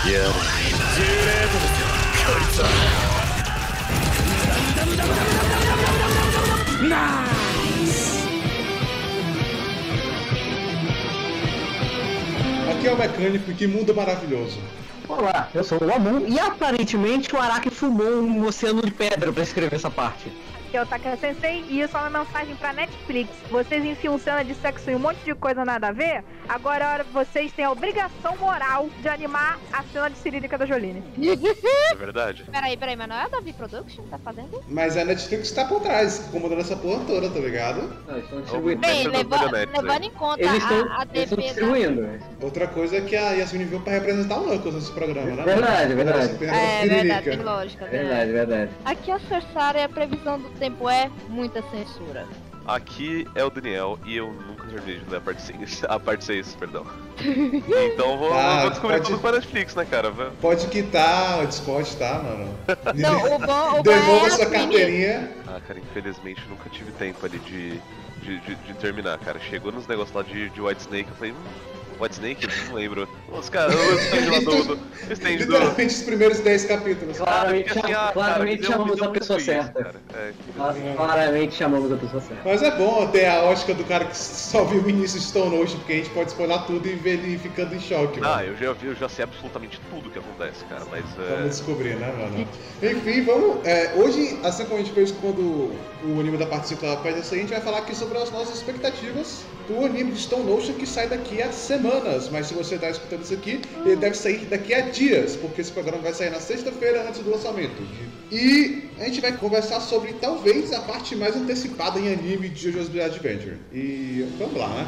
やれ10レートですよこいつはナイス Aqui é o mecânico, que mundo maravilhoso. Olá, eu sou o Amun e aparentemente o Araki fumou um oceano de pedra pra escrever essa parte. Aqui é o Taka Sensei e isso é uma mensagem pra Netflix. Vocês enfiam cena de sexo e um monte de coisa nada a ver, agora é hora que vocês têm a obrigação moral de animar a cena de cirílica da Jolene. É verdade. Peraí, peraí, mas não é a Davi Production que tá fazendo? Mas a Netflix tá por trás, comandando essa porra toda, tá ligado? Não, eles estão distribuindo. Bem, das leva- marionetes aí. levando em conta Eles estão a, a eles estão DP da... distribuindo. Outra coisa é que a Yasmin veio pra representar o Knuckles nesse programa, né? Verdade, verdade. Perna É verdade, tem lógica. tem Verdade, verdade. Aqui a Cersara, a previsão do tempo é muita censura. Aqui é o Daniel e eu nunca terminei de ler a parte 6, a parte 6 perdão. Então vou, Tá, vou descobrir pode- tudo com a Netflix, né, cara? Pode quitar o Discord, tá, mano? Não, o bom, o Devolva é sua as mini- carteirinha. Ah, cara, infelizmente nunca tive tempo ali de, de, de, de terminar, cara. Chegou nos negócios lá de, de White Snake, eu falei, hum, White Snake? Não lembro. Os caras, o stand lá do. Literalmente os primeiros 10 capítulos. Claramente, assim, ah, cara, claramente me deu- me chamamos a pessoa isso, certa. cara. É, Cla- Claramente chamamos a pessoa certa. Mas é bom ter a ótica do cara que só viu o início de Stone Ocean, porque a gente pode spoiler tudo e ver ele ficando em choque, Ah, mano. eu já, vi- eu já sei absolutamente tudo que acontece, cara, mas Vamos é. descobrir, né, mano? Enfim, vamos. é, hoje, assim como a gente fez quando o anime da parte 5 aparece, a gente vai falar aqui sobre as nossas expectativas do anime de Stone Ocean que sai daqui a semanas. Mas se você está escutando isso aqui, ele deve sair daqui a dias, porque esse programa vai sair na sexta-feira antes do lançamento. E a gente vai conversar sobre talvez a parte mais antecipada em anime de JoJo's Bizarre Adventure. E vamos lá, né?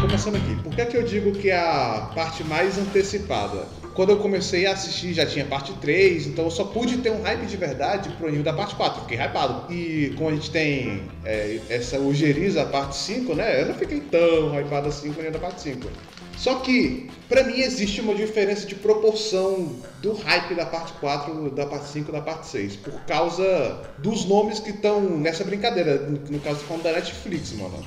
Começando aqui, por que, é que eu digo que é a parte mais antecipada? Quando eu comecei a assistir já tinha parte 3, então eu só pude ter um hype de verdade pro anime da parte 4, fiquei hypado. E como a gente tem é, essa ojeriza, a parte 5, né? Eu não fiquei tão hypado assim com o anime da parte 5. Só que, pra mim, existe uma diferença de proporção do hype da parte 4, da parte 5 e da parte 6. Por causa dos nomes que estão nessa brincadeira. No, no caso, falando da Netflix, mano.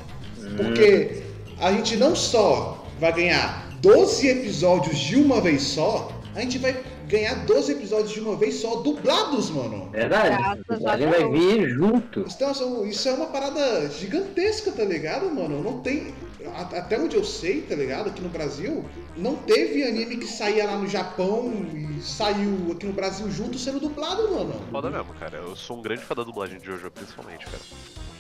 Porque a gente não só vai ganhar 12 episódios de uma vez só, a gente vai ganhar 12 episódios de uma vez só dublados, mano. Verdade. Graças A gente vai vir junto. Então, isso é uma parada gigantesca, tá ligado, mano? Não tem. Até onde eu sei, tá ligado? Aqui no Brasil, não teve anime que saía lá no Japão e saiu aqui no Brasil junto sendo dublado, mano. Foda mesmo, cara. Eu sou um grande fã da dublagem de Jojo, principalmente, cara.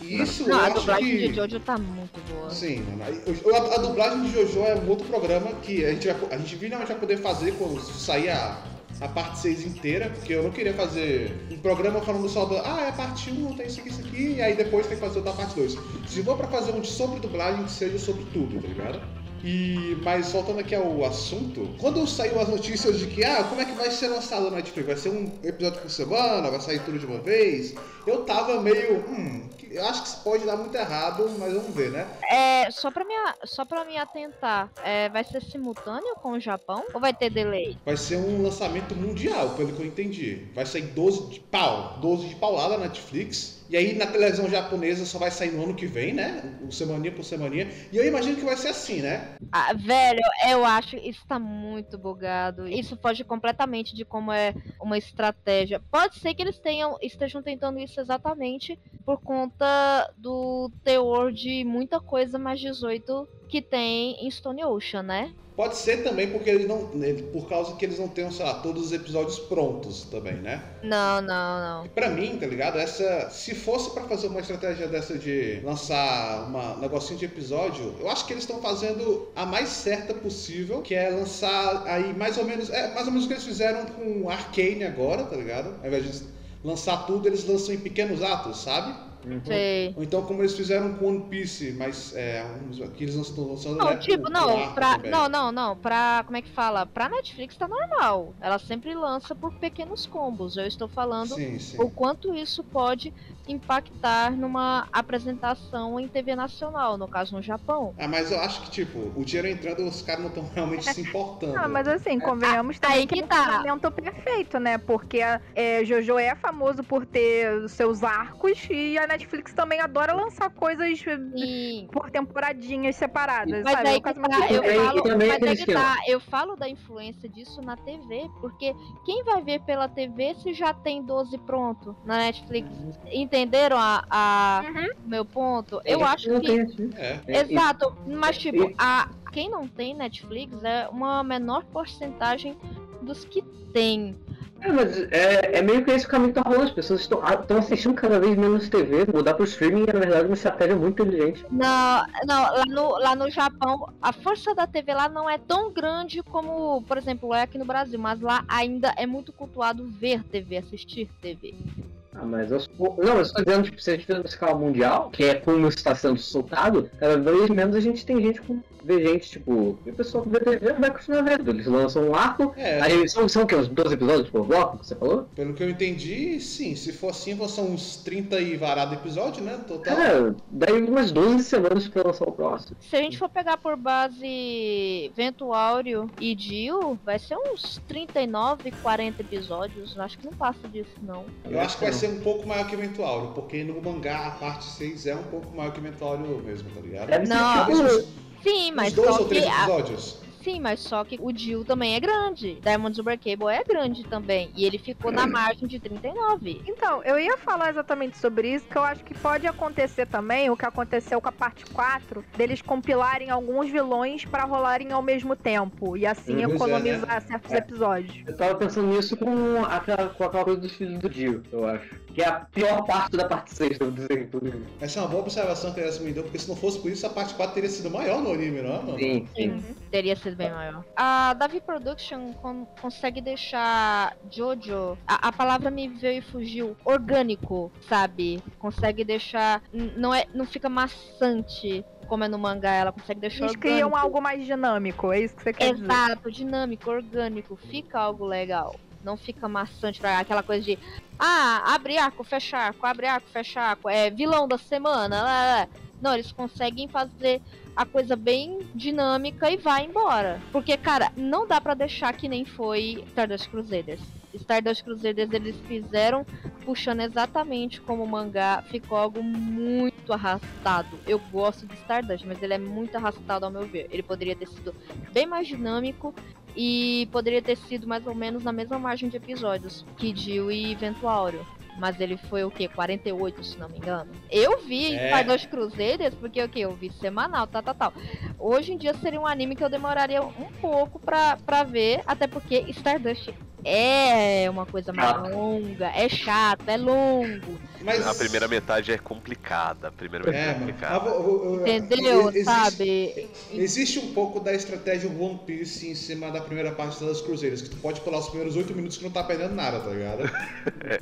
E isso Não, eu a acho dublagem que. de Jojo tá muito boa. Sim, A, a dublagem de Jojo é um outro programa que a gente vai, a gente finalmente vai poder fazer quando sair a, a parte 6 inteira, porque eu não queria fazer um programa falando só do. Ah, é a parte 1, tem isso aqui, isso aqui, e aí depois tem que fazer outra parte 2. Se for pra fazer um de sobre dublagem, que seja sobre tudo, tá ligado? E, mas voltando aqui ao assunto, quando saiu as notícias de que, ah, como é que vai ser lançado na Netflix? Vai ser um episódio por semana? Vai sair tudo de uma vez? Eu tava meio, hum, eu acho que isso pode dar muito errado, mas vamos ver, né? É, só pra me, só pra me atentar, é, vai ser simultâneo com o Japão ou vai ter delay? Vai ser um lançamento mundial, pelo que eu entendi. Vai sair 12 de pau, 12 de paulada na Netflix. E aí na televisão japonesa só vai sair no ano que vem, né? O semaninha por semaninha. E eu imagino que vai ser assim, né? Ah, velho, eu acho isso tá muito bugado. Isso foge completamente de como é uma estratégia. Pode ser que eles tenham estejam tentando isso exatamente por conta do teor de muita coisa mais 18 que tem em Stone Ocean, né? Pode ser também porque eles não. Por causa que eles não tenham, sei lá, todos os episódios prontos também, né? Não, não, não. Pra mim, tá ligado? Essa. Se fosse pra fazer uma estratégia dessa de lançar um negocinho de episódio, eu acho que eles estão fazendo a mais certa possível, que é lançar aí mais ou menos. É mais ou menos o que eles fizeram com Arcane agora, tá ligado? Ao invés de lançar tudo, eles lançam em pequenos atos, sabe? Sei. Ou então como eles fizeram com One Piece, mas é, que eles não estão lançando Não, né, tipo, não, pra. também. Não, não, não. Pra. Como é que fala? Pra Netflix tá normal. Ela sempre lança por pequenos combos. Eu estou falando Sim, sim. o quanto isso pode impactar numa apresentação em TV nacional, no caso no Japão. Ah, mas eu acho que, tipo, o dinheiro entrando, os caras não estão realmente se importando. Ah, mas assim, convenhamos também aí que é um tá. casamento perfeito, né? Porque é, Jojo é famoso por ter os seus arcos e a Netflix também adora lançar coisas E por temporadinhas separadas, Mas sabe? É aí que tá, eu que falo, também é mas que tá, eu falo da influência disso na TV, porque quem vai ver pela TV se já tem 12 pronto na Netflix? Entenderam a, a- o meu ponto? Eu acho não que. É. É, Exato, mas tipo, e- a, quem não tem Netflix é uma menor porcentagem dos que tem. É, mas é, é meio que esse o caminho que tá rolando. As pessoas estão estão assistindo cada vez menos TV. Mudar pro streaming é, na verdade, uma estratégia muito inteligente. Não, não lá, no, lá no Japão, a força da TV lá não é tão grande como, por exemplo, é aqui no Brasil, mas lá ainda é muito cultuado ver TV, assistir TV. Ah, mas eu sou... Não, eu estou dizendo, tipo, se a gente fizer uma escala mundial, que é como está sendo soltado, cada vez menos a gente tem gente com. Vê gente, tipo, e o pessoal que vê TV vai continuar vendo. Eles lançam um arco, É, aí são, são o quê? Uns 12 episódios por bloco que você falou? pelo que eu entendi, sim. Se for assim, são uns 30 e varado episódio, né? Total. Cara, daí umas 12 semanas pra lançar o próximo. Se a gente for pegar por base Vento Áureo e Dio, vai ser uns 39, 40 episódios. Acho que não passa disso, não. Eu acho que vai ser um pouco maior que Eventuário, porque no mangá a parte 6 é um pouco maior que Eventuário mesmo, tá ligado? Não. Uns, Sim, mas dois só ou três episódios. Sim, mas só que o Dio também é grande. Diamond Super Cable é grande também. E ele ficou na margem de 39. Então, eu ia falar exatamente sobre isso, que eu acho que pode acontecer também o que aconteceu com a parte 4, deles compilarem alguns vilões pra rolarem ao mesmo tempo e assim Pois é, economizar certos É. episódios. Eu tava pensando nisso com aquela, com aquela coisa dos filhos do Dio, eu acho. Que é a pior parte da parte 6 do desenho. inclusive. Essa é uma boa observação que a me deu, porque se não fosse por isso, a parte 4 teria sido maior no anime, não é, mano? Sim, sim. Uhum. Teria sido bem maior. A Davi Production con- consegue deixar Jojo. A, a palavra me veio e fugiu. Orgânico, sabe? Consegue deixar. Não, é, não fica maçante. Como é no mangá, ela consegue deixar Eles orgânico. criam algo mais dinâmico, é isso que você quer dizer? Exato, dinâmico, orgânico, fica algo legal. Não fica maçante pra aquela coisa de ah, abre arco, fecha arco, abre arco, fecha arco, é vilão da semana. lá, lá. Não, eles conseguem fazer a coisa bem dinâmica e vai embora. Porque, cara, não dá pra deixar que nem foi Stardust Crusaders. Stardust Crusaders eles fizeram puxando exatamente como o mangá, ficou algo muito arrastado. Eu gosto de Stardust, mas ele é muito arrastado ao meu ver. Ele poderia ter sido bem mais dinâmico e poderia ter sido mais ou menos na mesma margem de episódios que Dio e Vento Áureo. Mas ele foi o quê? 48, se não me engano. Eu vi É. Stardust Crusaders porque o quê? Eu vi semanal, tal, tal, tal. Hoje em dia seria um anime que eu demoraria um pouco pra, pra ver, até porque Stardust é uma coisa mais Chato. longa, é chato, é longo. Mas... A primeira metade é complicada. A primeira metade É, é, complicada. Ah, Entendeu? existe- Sabe? Existe um pouco da estratégia One Piece em cima da primeira parte das cruzeiras, que tu pode pular os primeiros oito minutos que não tá perdendo nada, tá ligado?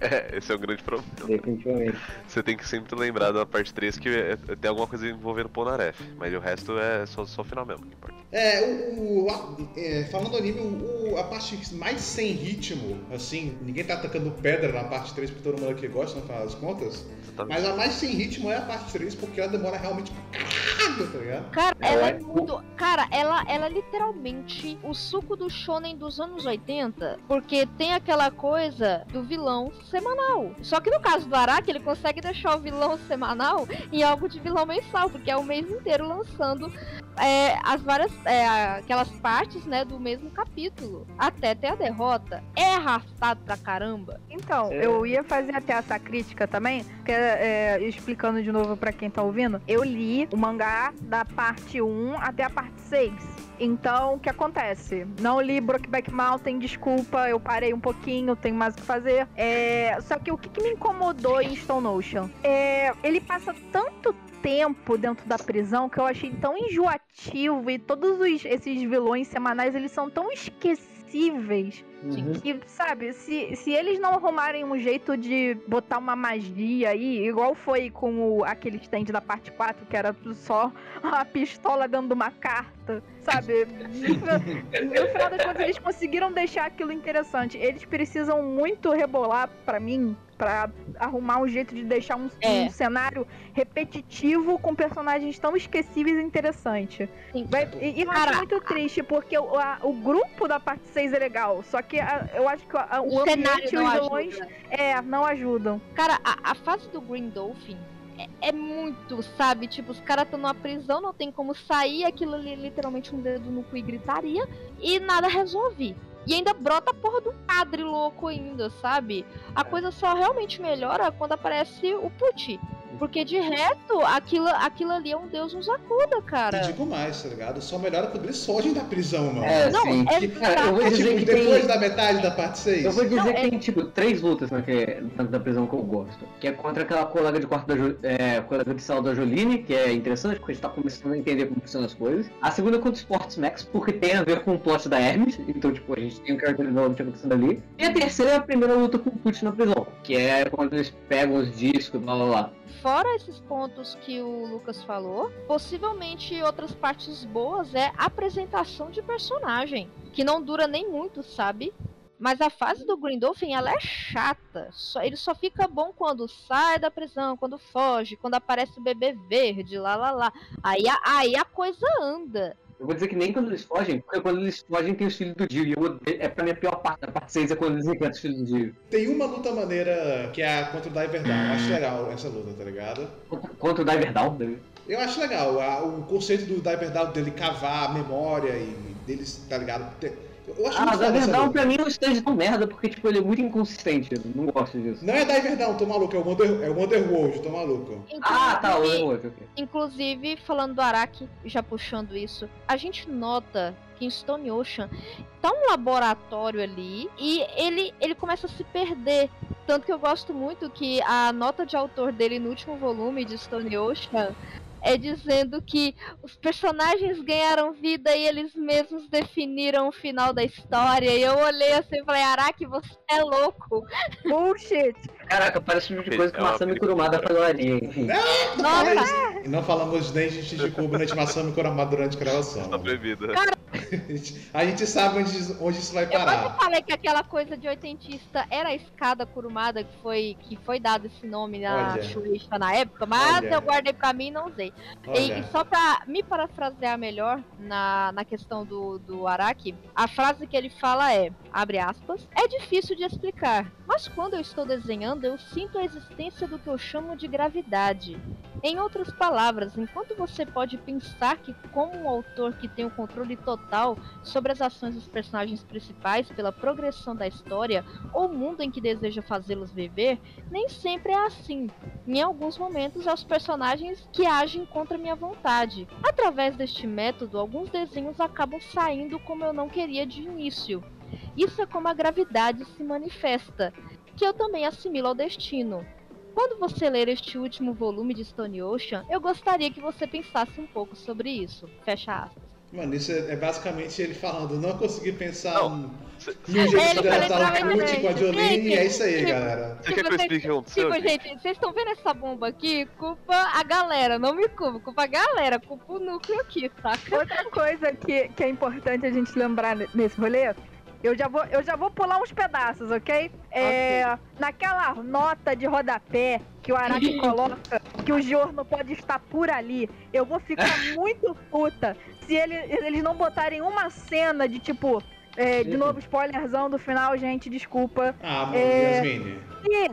É, esse é um grande problema. Definitivamente. Você tem que sempre lembrar da parte 3 que é- é- tem alguma coisa envolvendo Polnareff. Mas o resto é só, só o final mesmo que importa. É, o, o- a- é, falando do anime, o, o- a parte mais sem ritmo, assim, ninguém tá atacando pedra na parte 3 porque todo mundo aqui gosta, no final das contas. Exatamente. Mas a mais sem ritmo é a parte 3 porque ela demora realmente pra caralho, tá ligado? Cara, ela é é- muito. Cara, ela, ela é literalmente o suco do shonen dos anos 80. Porque tem aquela coisa do vilão semanal. Só que no caso do Araki, ele consegue deixar o vilão semanal em algo de vilão mensal. Porque é o mês inteiro lançando é, as várias. é, aquelas partes, né, do mesmo capítulo. Até ter a derrota. É arrastado pra caramba. Então, É. eu ia fazer até essa crítica também, que é, explicando de novo pra quem tá ouvindo. Eu li o mangá da parte 1 até a parte 6. Então, o que acontece? Não li Brokeback Mountain, desculpa, eu parei um pouquinho, tenho mais o que fazer. É, só que o que, que me incomodou em Stone Ocean? É, ele passa tanto tempo dentro da prisão que eu achei tão enjoativo e todos os- esses vilões semanais, eles são tão esquecidos Uhum. que, sabe, se, se eles não arrumarem um jeito de botar uma magia aí, igual foi com o, aquele stand da parte 4, que era só a pistola de uma carta, sabe? No final das contas, eles conseguiram deixar aquilo interessante. Eles precisam muito rebolar, pra mim, pra arrumar um jeito de deixar um, É. um cenário repetitivo com personagens tão esquecíveis e interessantes. Sim. Vai- E, e Cara, muito triste, porque o, a- o grupo da parte 6 é legal, só que a- eu acho que a- o, O cenário ambiente e os vilões é, não ajudam. Cara, a, a fase do Green Dolphin é, é muito, sabe? Tipo, os caras estão numa prisão, não tem como sair, aquilo ali é literalmente um dedo no cu e gritaria, e nada resolve. E ainda brota a porra do padre louco ainda, sabe? A coisa só realmente melhora quando aparece o Pucci. Porque de resto, aquilo, aquilo ali é um Deus nos acuda, E cara. digo mais, tá ligado? Só melhora quando eles fogem da prisão, mano. É, Não, sim. é Cara, eu vou É dizer tipo, que depois tem... da metade da parte 6. Eu vou dizer Não, que é- tem, tipo, três lutas naquele, dentro da prisão que eu gosto. Que é contra aquela colega de quarto da Jo- é, colega de sala da Joline, que é interessante, porque a gente tá começando a entender como funcionam as coisas. A segunda é contra o Sports Max, porque tem a ver com o plot da Hermes. Então, tipo, a gente tem um character development acontecendo ali. E a terceira é a primeira luta com o Putin na prisão. Que é quando eles pegam os discos, blá blá blá. Fora esses pontos que o Lucas falou, possivelmente outras partes boas é apresentação de personagem, que não dura nem muito, sabe? Mas a fase do Green Dolphin, ela é chata. Só- ele só fica bom quando sai da prisão, quando foge, quando aparece o bebê verde, lá lá lá. Aí a, aí a coisa anda. Eu vou dizer que nem quando eles fogem, porque quando eles fogem tem os filhos do Dio. E eu odeio, é pra mim a pior parte da parte 6 é quando eles encontram os filhos do Dio. Tem uma luta maneira que é a contra o Diver Down. Eu acho legal essa luta, tá ligado? Contra, contra o Diver Down. né? Eu acho legal a- o conceito do Diver Down dele cavar a memória e deles, tá ligado? Te- Eu acho Ah, o muito foda Diver essa Down luta. pra mim é um stand tão merda, porque tipo, ele é muito inconsistente. Eu não gosto disso. Não é Diver Down, tô maluco, é o Wonder, é o Wonderworld, tô maluco. Ah, tá, o Inclusive- outro, ok. Inclusive, falando do Araki, já puxando isso, a gente nota que em Stone Ocean tá um laboratório ali e ele, ele começa a se perder. Tanto que eu gosto muito que a nota de autor dele no último volume de Stone Ocean é dizendo que os personagens ganharam vida e eles mesmos definiram o final da história. E eu olhei assim e falei, Araki, você é louco. Bullshit! Caraca, parece tipo de coisa que É o uma Masami. Kurumada falaria, enfim. Nossa, Mas- E não falamos nem de Shichikubo nem de Masami Kurama durante a gravação. Tá proibido. A gente sabe onde, onde isso vai Eu parar. falei que aquela coisa de oitentista era a escada curumada que foi, que foi dado esse nome na. Shueisha na época, mas Olha. eu guardei pra mim e não usei. E, e só pra me parafrasear melhor na, na questão do, do Araki, a frase que ele fala é, abre aspas, é difícil de explicar, mas quando eu estou desenhando eu sinto a existência do que eu chamo de gravidade. Em outras palavras, enquanto você pode pensar que como um autor que tem o controle total sobre as ações dos personagens principais pela progressão da história ou mundo em que deseja fazê-los viver, nem sempre é assim. Em alguns momentos, é os personagens que agem contra minha vontade. Através deste método, alguns desenhos acabam saindo como eu não queria de início. Isso é como a gravidade se manifesta, que eu também assimilo ao destino. Quando você ler este último volume de Stone Ocean, eu gostaria que você pensasse um pouco sobre isso. Fecha aspas. Mano, isso é, é basicamente ele falando, não consegui pensar Não. um- Cê- em um jeito Ele de o Putin com a Jolene, Gente, e é isso aí, tipo, galera. Você quer que eu explique o que aconteceu? Tipo, gente? gente, vocês estão vendo essa bomba aqui? Culpa a galera, não me culpa, culpa a galera, culpa o núcleo aqui, saca? Outra coisa que, que é importante a gente lembrar ne- nesse rolê, eu já vou, eu já vou pular uns pedaços, ok? É, Naquela nota de rodapé que o Araki coloca, que o Giorno pode estar por ali, eu vou ficar muito puta se ele- eles não botarem uma cena de tipo. é, de novo, spoilerzão do final, gente, desculpa. Ah, É. Yasmine. Se,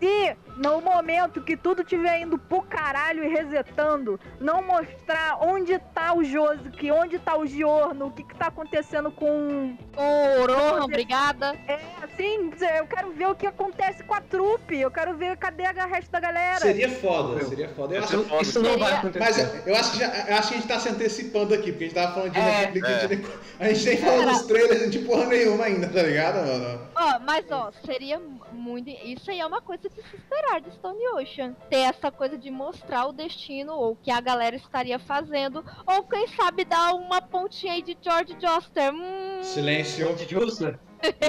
se no momento que tudo estiver indo pro caralho e resetando, não mostrar onde tá o Josuke, onde tá o Giorno, o que que tá acontecendo com... Ô, Rohan, obrigada. É, assim, eu quero ver o que acontece com a trupe, eu quero ver cadê a resto da galera. Seria foda, seria foda. Eu acho, foda. Isso não vai acontecer. mas eu- acho, que já, eu acho que a gente tá se antecipando aqui, porque a gente tava falando de É. Netflix, a, gente nem, a gente nem falou dos trailers de porra nenhuma ainda, tá ligado, mano? Ó, mas ó, seria muito. Isso aí é uma coisa que se. Esperar de Stone Ocean. Ter essa coisa de mostrar o destino, ou o que a galera estaria fazendo, ou quem sabe dar uma pontinha aí de George Joster. Hum, Silêncio. George Joseph.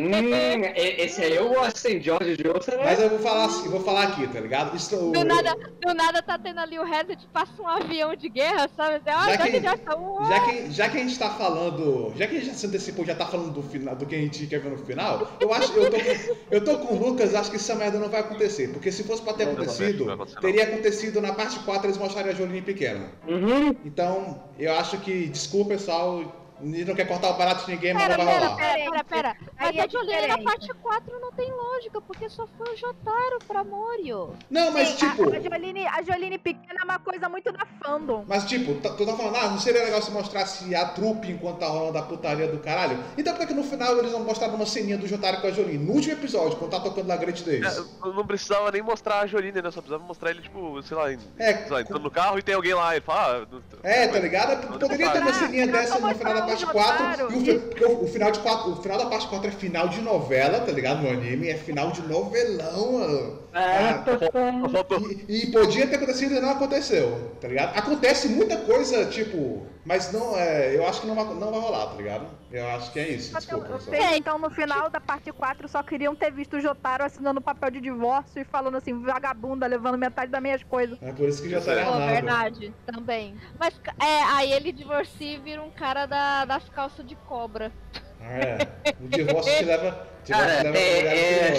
Hum, esse aí eu gosto, hein? George Joseph. Mas eu vou falar assim, vou falar aqui, tá ligado? Isso, do, nada, do nada tá tendo ali o Reset, passa um avião de guerra, sabe? Ah, Já que- Joster, uau. Já que, já que a gente tá falando. Já que a gente já se antecipou, já tá falando do final, do que a gente quer ver no final, eu acho. Eu tô, com- eu tô com o Lucas, acho que essa merda não vai acontecer. Porque se fosse pra ter Não, acontecido, não vai acontecer, não. teria acontecido na parte 4 eles mostrarem a Jolene pequena. Uhum. Então, eu acho que. Desculpa, pessoal. A não quer cortar o barato de ninguém, mas Pera, não vai pera, rolar. pera, pera, pera. Mas Aí a é Jolene na parte 4 não tem lógica, porque só foi o Jotaro pra Morio. Não, mas Sim, a- tipo. a, Joline, a Joline pequena é uma coisa muito da fandom. Mas tipo, tu tá falando, ah, não seria legal se mostrasse a trupe enquanto tá rolando a putaria do caralho? Então por que que no final eles não mostraram uma ceninha do Jotaro com a Jolene? No último episódio, quando tá tocando lá Great Days. É, não precisava nem mostrar a Jolene, né? Só precisava mostrar ele, tipo, sei lá, É, sei lá, entrando no carro e tem alguém lá. Ele fala, ah, É, tá ligado? Poderia ter uma Ah, ceninha não dessa no final da parte mostrando o 4. Jotaro. E o, fi- porque o, o final de 4 o final da parte 4 é final de novela, tá ligado? No anime, é final de novelão, mano. E, e podia ter acontecido e não aconteceu, tá ligado? Acontece muita coisa, tipo, mas não é. Eu acho que não vai, não vai rolar, tá ligado? Eu acho que é isso, desculpa. Vocês, então, no final da parte 4, só queriam ter visto o Jotaro assinando papel de divórcio e falando assim, vagabunda, levando metade das minhas coisas. É por isso que tá é. Errado. verdade, também. Mas é, aí ele divorcia e vira um cara da, das calças de cobra. É, o divórcio te leva, divórcio Cara, te leva é- é-.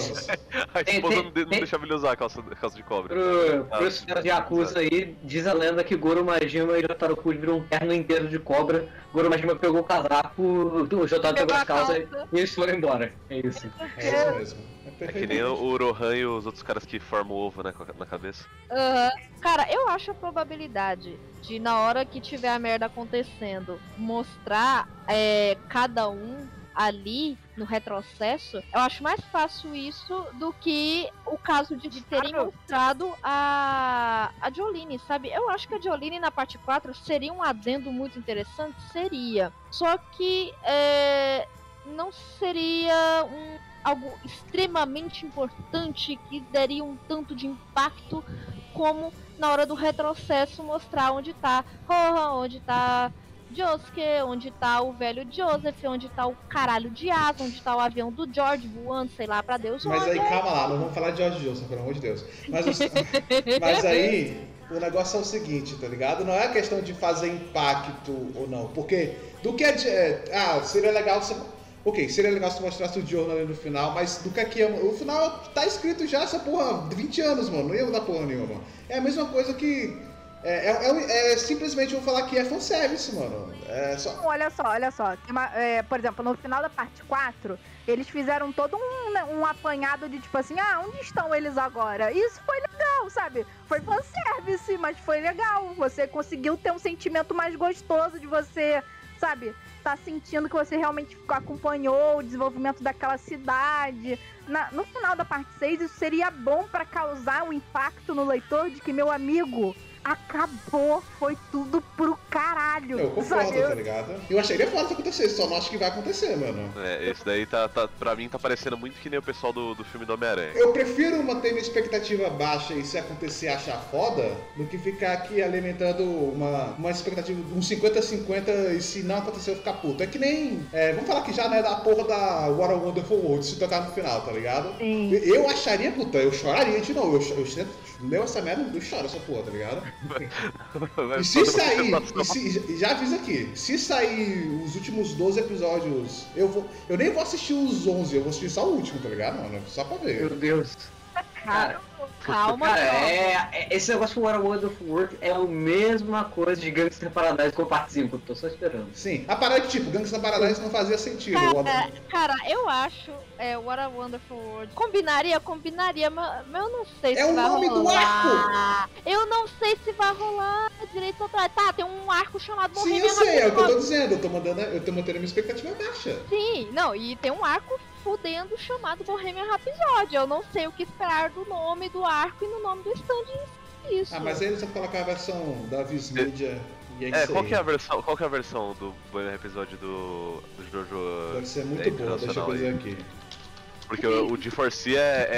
A esposa tem- não, tem- deixava ele usar a calça, a calça de cobre. Pro, Ah, pros caras de Yakuza aí, diz a lenda que Goro Majima e Jotaro Kuji viram um terno inteiro de cobra. Goro Majima pegou o casaco, o Jotaro pegou as a calças calça. e eles foram embora. É isso. É isso mesmo. É que nem o Rohan e os outros caras que formam o ovo né, na cabeça. Aham. Cara, eu acho a probabilidade de, na hora que tiver a merda acontecendo, mostrar é, cada um ali no retrocesso, eu acho mais fácil isso do que o caso de, de terem Claro. mostrado a, a Jolene, sabe? Eu acho que a Jolene na parte 4 seria um adendo muito interessante, seria. Só que é, não seria um, algo extremamente importante que daria um tanto de impacto como na hora do retrocesso mostrar onde tá Rohan, onde tá Josuke, onde tá o velho Joseph, onde tá o caralho de asa, onde tá o avião do George voando, sei lá, pra Deus Mas aí, onde. calma lá, não vamos falar de George Johnson, pelo amor de Deus. Mas, mas aí, o negócio é o seguinte, tá ligado? Não é questão de fazer impacto ou não. Porque do que é. de- é, ah, seria legal se. Ok, seria legal se mostrasse o Jorno ali no final, mas do que aqui é. O final tá escrito já essa porra, 20 anos, mano. Não ia mudar porra nenhuma. É a mesma coisa que. É, é, é- é simplesmente vou falar que é fanservice, mano. É só. Não, olha só, olha só. Uma- é, por exemplo, no final da parte 4, eles fizeram todo um, né, um apanhado de tipo assim, ah, onde estão eles agora? Isso foi legal, sabe? Foi fanservice, mas foi legal. Você conseguiu ter um sentimento mais gostoso de você, sabe? Tá sentindo que você realmente acompanhou o desenvolvimento daquela cidade. Na- no final da parte 6, isso seria bom pra causar um impacto no leitor de que, meu amigo, acabou, foi tudo pro caralho. Eu concordo, sabe? Tá ligado? Eu acharia foda se acontecesse, só não acho que vai acontecer, mano. É, esse daí tá, tá, pra mim tá parecendo muito que nem o pessoal do, do filme do Homem-Aranha. Eu prefiro manter minha expectativa baixa e se acontecer achar foda, do que ficar aqui alimentando uma, uma expectativa, um 50-50 e se não acontecer eu ficar puto. É que nem. é, vamos falar que já né, da porra da What a Wonderful World se tocar no final, tá ligado? Sim. Eu, acharia, puta, eu choraria de novo. Eu, eu, leu essa merda, eu choro essa porra, tá ligado? E se sair, e se- e já aviso aqui, se sair os últimos 12 episódios, eu vou. Eu nem vou assistir os 11, eu vou assistir só o último, tá ligado, mano? Só pra ver. Meu Deus. Cara, Calma, cara é, é- esse negócio do What a Wonderful World é a mesma coisa de Gangster Paradise com parte 5. Tô só esperando. Sim, a parada é que, tipo, Gangsta Paradise não fazia sentido. Cara, O- Cara, eu acho é, What a Wonderful World. Combinaria, combinaria, mas, mas eu não sei É se o vai nome do rolar. Eu não sei se vai rolar direito atrás. Tá, tem um arco chamado Sim, eu sei, é o que eu tô dizendo. Eu tô mandando, eu tô mantendo a minha expectativa baixa. Sim, não, e tem um arco fudendo chamado Bohemian Rhapsody. Eu não sei o que esperar do nome do arco e no nome do stand isso. Ah, mas aí eles vão colocar a versão da Viz Media e é É, qual que é a versão, qual que é a versão do Bohemian episódio do, do Jojo Deve ser muito é, boa, deixa eu aí? aqui. Porque o, o GeForce é,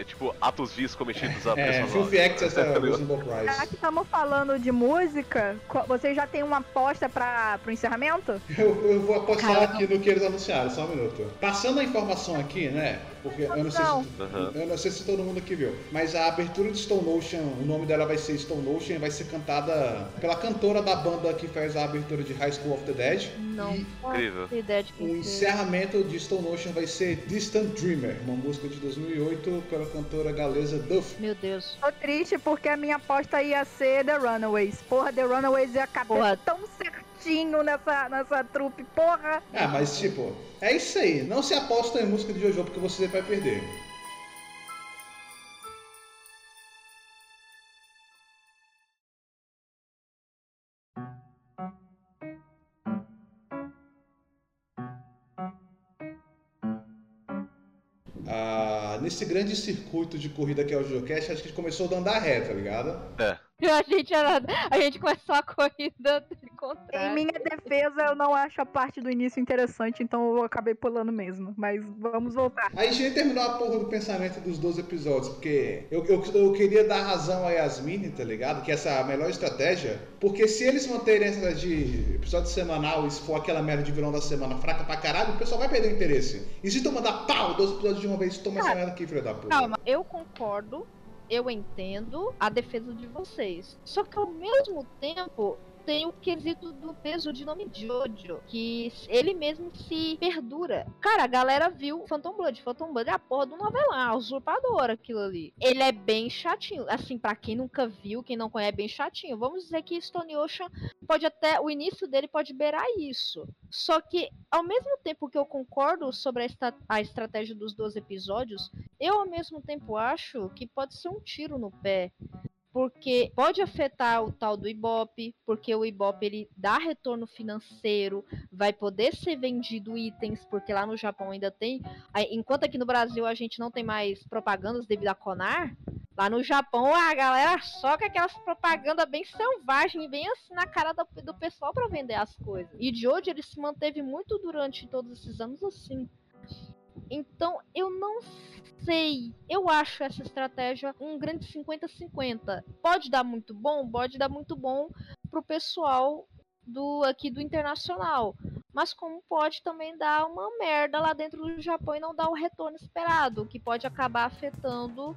é, tipo atos vis cometidos a É, Filthy Access é? Reasonable Já Price. que estamos falando de música, vocês já tem uma aposta para pro encerramento? Eu, eu vou apostar Cara, aqui no que eles anunciaram, só um minuto. Passando a informação aqui, né? Porque eu não sei se, Aham. eu não sei se todo mundo aqui viu, mas a abertura de Stone Ocean, o nome dela vai ser Stone Ocean, vai ser cantada pela cantora da banda que faz a abertura de High School of the Dead. Não E Incrível. faço ideia de o encerramento de Stone Ocean vai ser Distant Dreamer, uma música de 2008 pela cantora galesa Duff. Meu Deus. Tô triste porque a minha aposta ia ser The Runaways. Porra, The Runaways ia caber Porra. tão certinho nessa, nessa trupe, porra. Ah, mas tipo, é isso aí. Não se aposta em música de Jojo porque você vai perder. Nesse grande circuito de corrida que é o JoJoCast, acho que começou dando a ré, tá ligado? É. A gente, era, a gente começou a corrida de Em minha defesa, eu não acho a parte do início interessante, então eu acabei pulando mesmo. Mas vamos voltar. A gente nem terminou a porra do pensamento dos 12 episódios, porque eu, eu, eu queria dar razão a Yasmin, tá ligado? Que essa é a melhor estratégia. Porque se eles manterem essa de episódio semanal e se for aquela merda de vilão da semana fraca pra caralho, o pessoal vai perder o interesse. E se tu mandar pau, 12 episódios de uma vez, toma essa merda aqui, filho da puta. Calma, eu concordo, eu entendo a defesa de vocês. Só que ao mesmo tempo tem o quesito do peso de nome Jojo, que ele mesmo se perdura. Cara, a galera viu Phantom Blood. Phantom Blood é a porra do novelão, a usurpadora aquilo ali. Ele é bem chatinho. Assim, pra quem nunca viu, quem não conhece, é bem chatinho. Vamos dizer que Stone Ocean pode até. O início dele pode beirar isso. Só que, ao mesmo tempo que eu concordo sobre a, esta- a estratégia dos 12 episódios, eu ao mesmo tempo acho que pode ser um tiro no pé. Porque pode afetar o tal do Ibope, porque o Ibope ele dá retorno financeiro, vai poder ser vendido itens, porque lá no Japão ainda tem. Enquanto aqui no Brasil a gente não tem mais propagandas devido a Conar, lá no Japão a galera soca aquelas propagandas bem selvagens, bem assim na cara do, do pessoal para vender as coisas. E de hoje ele se manteve muito durante todos esses anos assim. Então, eu não sei. Eu acho essa estratégia um grande 50-50. Pode dar muito bom, pode dar muito bom pro pessoal do aqui do internacional. Mas como pode também dar uma merda lá dentro do Japão e não dar o retorno esperado, que pode acabar afetando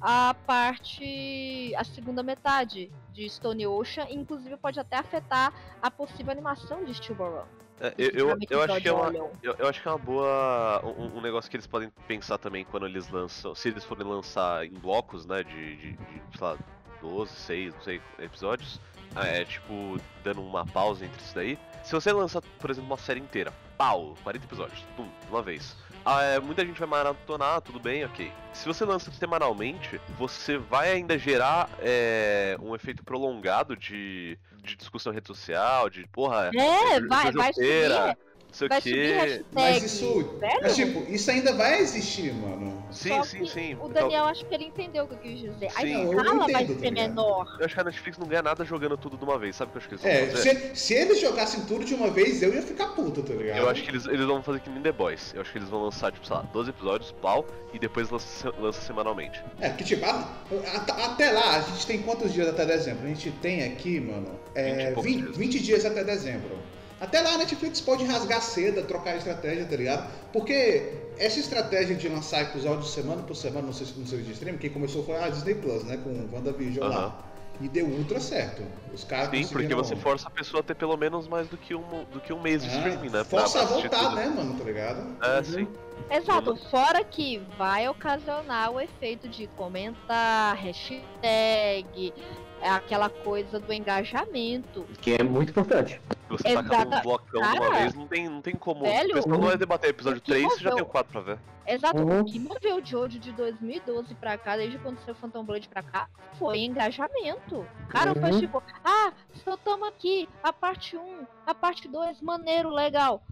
a parte, a segunda metade de Stone Ocean, inclusive pode até afetar a possível animação de Steel Run. É, eu, eu, eu acho que é uma, eu, eu acho que é uma boa. Um, um negócio que eles podem pensar também quando eles lançam. Se eles forem lançar em blocos, né? De, de, de sei lá, 12, 6, não sei, episódios. ah, É tipo, dando uma pausa entre isso daí. Se você lança, por exemplo, uma série inteira, pau, 40 episódios, pum, de uma vez. Ah, é, muita gente vai maratonar, tudo bem, ok. Se você lança semanalmente, você vai ainda gerar é, um efeito prolongado de, de discussão em rede social, de porra, É, vai, vai subir, sei vai o quê. hashtag. Mas isso. Mas tipo, isso ainda vai existir, mano. Sim, Só sim, que sim. O Então, Daniel, acho que ele entendeu o que eu quis dizer. A Sim. Eu escala vai entendo, ser menor. Eu acho que a Netflix não ganha nada jogando tudo de uma vez, sabe o que eu acho que eles vão É, fazer? se, se eles jogassem tudo de uma vez, eu ia ficar puto, tá ligado? Eu acho que eles, eles vão fazer que nem The Boys. Eu acho que eles vão lançar, tipo, sei lá, 12 episódios, pau, e depois lança, lança semanalmente. É, que tipo, a- a- até lá, a gente tem quantos dias até dezembro? A gente tem aqui, mano, 20 é, poucos 20, dias. 20 dias até dezembro. Até lá a Netflix pode rasgar seda, trocar estratégia, tá ligado? Porque essa estratégia de lançar episódios semana por semana no, seu- no serviço de streaming, quem começou foi a Disney Plus, né? Com o WandaVision Aham. lá. E deu ultra certo. Os caras Sim, porque você força a pessoa a ter pelo menos mais do que um, do que um mês de Ah, streaming, né? Força a voltar, tudo. né, mano, tá ligado? É, sim. Exato, fora que vai ocasionar o efeito de comentar, hashtag, é aquela coisa do engajamento. Que é muito importante. Você tacar Exata- um blocão de uma Cara, vez, não tem, não tem como. velho, o pessoal não vai debater episódio o que 3, você já moveu- tem o 4 pra ver. Exato, Uhum. o que moveu o Jojo de 2012 pra cá, desde quando saiu Phantom Blood pra cá, foi engajamento. Cara, foi Uhum. tipo, ah, soltamos aqui a parte 1, a parte 2, maneiro, legal.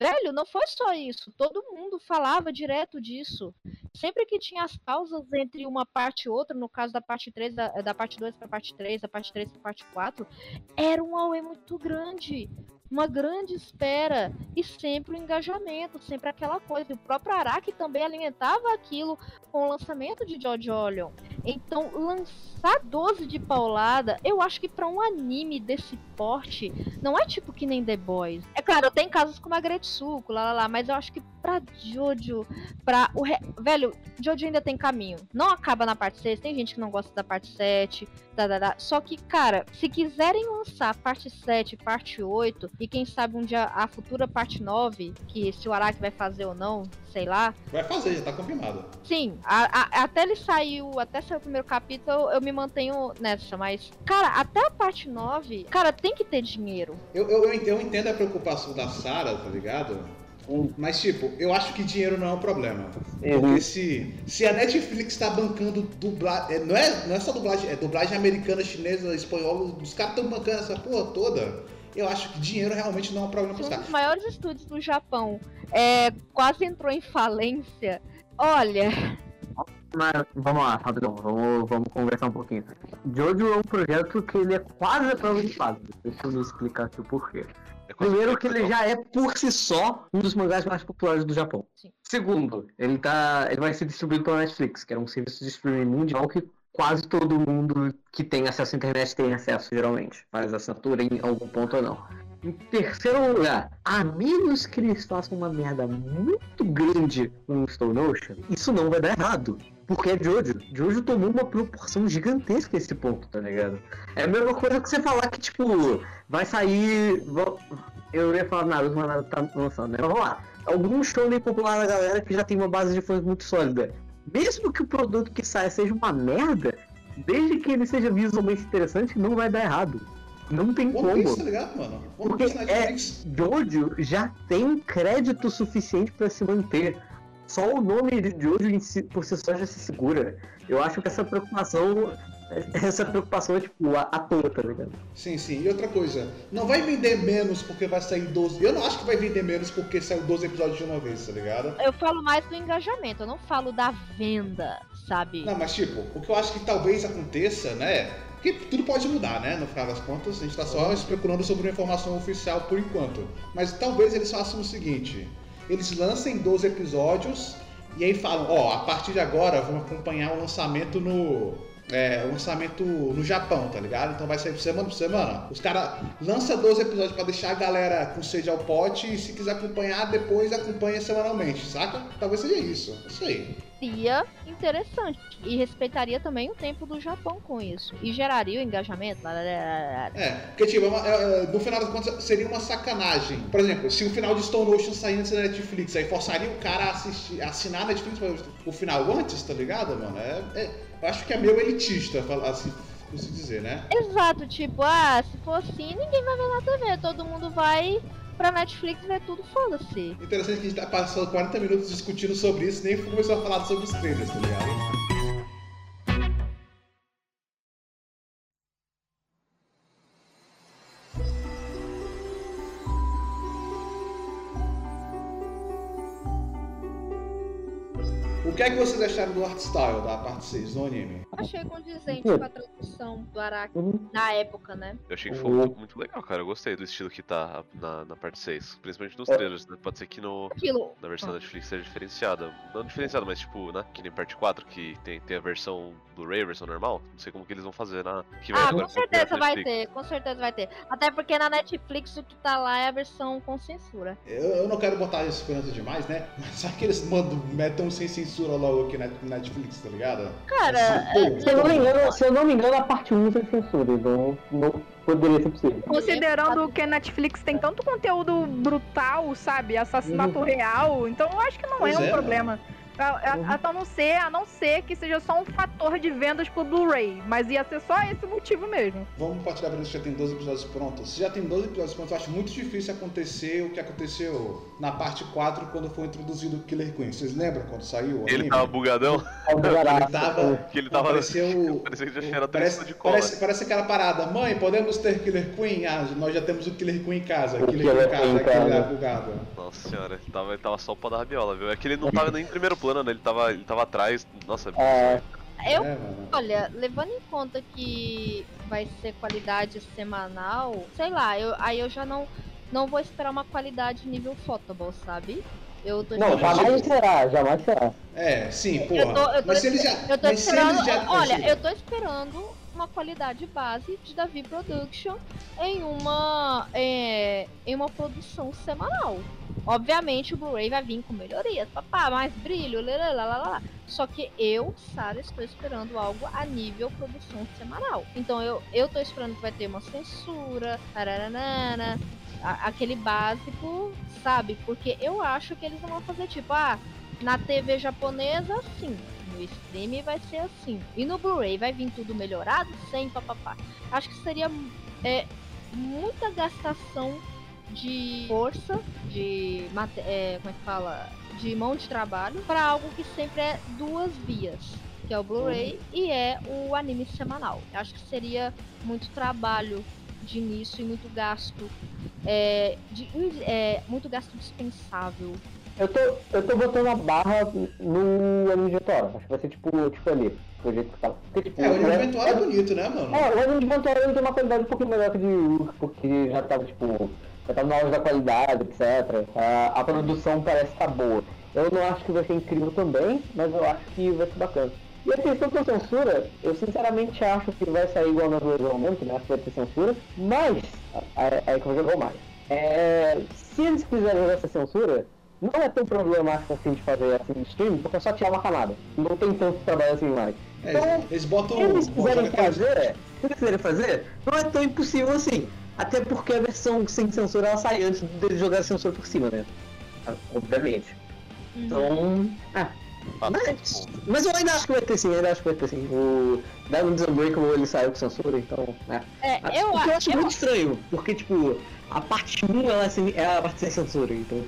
Velho, não foi só isso. Todo mundo falava direto disso. Sempre que tinha as pausas entre uma parte e outra, no caso da parte 3, da, da parte 2 pra parte 3, da parte 3 pra parte 4, era um auê muito grande. Uma grande espera e sempre o engajamento, sempre aquela coisa. O próprio Araki também alimentava aquilo com o lançamento de Olion. Então, lançar 12 de paulada, eu acho que para um anime desse porte, não é tipo que nem The Boys. É claro, tem casos como a Gretsuko, lá, lá, lá, mas eu acho que pra Jojo, pra o. Re... Velho, Jojo ainda tem caminho. Não acaba na parte 6, tem gente que não gosta da parte 7, tá, tá, tá. Só que, cara, se quiserem lançar parte 7 parte 8, e quem sabe um dia a futura parte 9, que se o Araki vai fazer ou não, sei lá. Vai fazer, já tá confirmado. Sim, a, a, até ele saiu, até sair o primeiro capítulo, eu me mantenho nessa, mas, cara, até a parte 9, cara, tem que ter dinheiro. Eu, eu, eu entendo a preocupação da Sarah, tá ligado? Mas, tipo, eu acho que dinheiro não é um problema. Uhum. Porque se, se a Netflix tá bancando dublagem. É, não, é, não é só dublagem, é dublagem americana, chinesa, espanhola. Os caras estão bancando essa porra toda. Eu acho que dinheiro realmente não é um problema para os caras. Um dos maiores estúdios do Japão é, quase entrou em falência. Olha, mas vamos lá, rapidão, vamos, vamos conversar um pouquinho. Jojo é um projeto que ele é quase a prova de fase. Deixa eu me explicar aqui o porquê. É Primeiro que ele já é por si só um dos mangás mais populares do Japão. Sim. Segundo, ele tá. ele vai ser distribuído pela Netflix, que é um serviço de streaming mundial que quase todo mundo que tem acesso à internet tem acesso, geralmente. Faz assinatura em algum ponto ou não. Em terceiro lugar, a menos que eles façam uma merda muito grande com Stone Ocean, isso não vai dar errado. Porque é Jojo. Jojo tomou uma proporção gigantesca esse ponto, tá ligado? É a mesma coisa que você falar que, tipo, vai sair. Eu ia falar Naruto, mas Naruto tá lançando, né? Vamos lá. Algum show popular da galera que já tem uma base de fãs muito sólida. Mesmo que o produto que saia seja uma merda, desde que ele seja visualmente interessante, não vai dar errado. Não tem One como. Piece, tá ligado, mano? One Porque é, Jojo já tem crédito suficiente para se manter. Só o nome de Jojo si, por si só já se segura. Eu acho que essa preocupação essa preocupação é tipo à toa, tá ligado? Sim, sim. E outra coisa, não vai vender menos porque vai sair 12. Eu não acho que vai vender menos porque saiu 12 episódios de uma vez, tá ligado? Eu falo mais do engajamento, eu não falo da venda, sabe? Não, mas tipo, o que eu acho que talvez aconteça, né? Porque tudo pode mudar, né? No final das contas, a gente está só especulando sobre uma informação oficial por enquanto. Mas talvez eles façam o seguinte: eles lancem 12 episódios e aí falam: ó, oh, a partir de agora vamos acompanhar o lançamento no. É, o lançamento no Japão, tá ligado? Então vai sair semana por semana. Os caras lançam 12 episódios para deixar a galera com sede ao pote e se quiser acompanhar, depois acompanha semanalmente, saca? Talvez seja isso. Isso aí seria interessante. E respeitaria também o tempo do Japão com isso. E geraria o engajamento. É, porque tipo, é é, no final das contas seria uma sacanagem. Por exemplo, se o final de Stone Ocean sair antes da Netflix, aí forçaria o cara a assistir, a assinar a Netflix o final antes, tá ligado, mano? É, é, acho que é meio elitista, assim, por se dizer, né? Exato, tipo, ah, se for assim, ninguém vai ver na TV, todo mundo vai pra Netflix ver tudo, foda-se. Interessante que a gente tá passando 40 minutos discutindo sobre isso, nem começou a falar sobre os trailers, tá ligado? Vocês acharam do art style da parte 6 do anime? Achei condizente com a tradução do Araki uhum. na época, né? Eu achei que foi muito, muito, legal, cara. Eu gostei do estilo que tá na, na parte 6. Principalmente nos trailers, né? Pode ser que no, Aquilo. na versão da Netflix seja diferenciada. Não diferenciada, mas tipo, né? Que nem parte 4, que tem, tem a versão Blu-ray, a versão normal. Não sei como que eles vão fazer na. Que vai ah, com certeza vai ter, com certeza vai ter. Até porque na Netflix o que tá lá é a versão com censura. Eu, eu não quero botar esperança demais, né? Mas só que eles mandam, metam sem censura logo aqui na Netflix, tá ligado? Cara, se, eu não me engano, se eu não me engano, a parte 1 tem censura, então não poderia ser possível. Considerando que a Netflix tem tanto conteúdo brutal, sabe? Assassinato uhum. real, então eu acho que não é um é, problema. Mano. A, uhum. a, a, não ser, a não ser que seja só um fator de vendas pro Blu-ray. Mas ia ser só esse motivo mesmo. Vamos partilhar pra você já tem 12 episódios prontos. Se já tem 12 episódios prontos, eu acho muito difícil acontecer o que aconteceu na parte 4 quando foi introduzido o Killer Queen. Vocês lembram quando saiu? Ele tava bugadão? ele tava. que ele tava. Pareceu, parecia que já era parece, de cola. Parece, parece aquela parada. Mãe, podemos ter Killer Queen? Ah, nós já temos o Killer Queen em casa. O Killer Queen em casa, aquele lá bugado. Nossa senhora, ele tava, ele tava só o pau da rabiola, viu? É que ele não tava nem em primeiro plano, né? Ele tava, ele tava atrás. Nossa, é. Eu, é, olha, levando em conta que vai ser qualidade semanal, sei lá, eu, aí eu já não não vou esperar uma qualidade nível Photoball, sabe? Eu tô Não, jamais será, jamais será. É, sim, porra. Eu tô, eu tô, mas se eles já. eu tô mas se esperando. já olha, eu tô esperando uma qualidade base de Davi Production em uma é, em uma produção semanal. Obviamente o Blu-ray vai vir com melhorias, papá, mais brilho, lá. Só que eu, Sara, estou esperando algo a nível produção semanal. Então eu, eu tô esperando que vai ter uma censura, tararanana, a- aquele básico, sabe? Porque eu acho que eles não vão fazer tipo, ah, na TV japonesa, sim. No stream vai ser assim. E no Blu-ray vai vir tudo melhorado? Sem papapá. Acho que seria é, muita gastação de força, de é, como é que fala? De mão de trabalho para algo que sempre é duas vias. Que é o Blu-ray e é o anime semanal. Acho que seria muito trabalho de início e muito gasto. É, de, é, muito gasto dispensável Eu tô, eu tô botando a barra no anime de Tora. Acho que vai ser tipo, tipo ali, do jeito que tá. Porque, tipo, É, o né, inventório é bonito, né, mano? É, o anime de Ventura ele tem uma qualidade um pouquinho melhor que o de Urk, porque já tava, tipo, já tava na hora da qualidade, etc. A, a produção parece estar boa. Eu não acho que vai ser incrível também, mas eu acho que vai ser bacana. E a questão da censura, eu sinceramente acho que vai sair igual nas duas momento, né? Acho que vai ter censura, mas. Aí é que eu vou jogar mais. É, se eles quiserem essa censura, não é tão problemático assim de fazer assim de stream, porque é só tirar uma camada. Não tem tanto trabalho assim mais. É, Então, eles botam se eles quiserem fazer, se eles quiserem fazer, não é tão impossível assim. Até porque a versão sem censura ela sai antes deles jogar a censura por cima, né? Ah, Obviamente. Então. Ah. Mas, mas eu ainda acho que vai ter sim, eu ainda acho que vai ter sim. O Diamond Unbreakable ele saiu com censura, então. né? É, Ah, eu, o que eu acho eu, muito estranho, porque tipo, a parte 1 ela, assim, é a parte sem censura, então.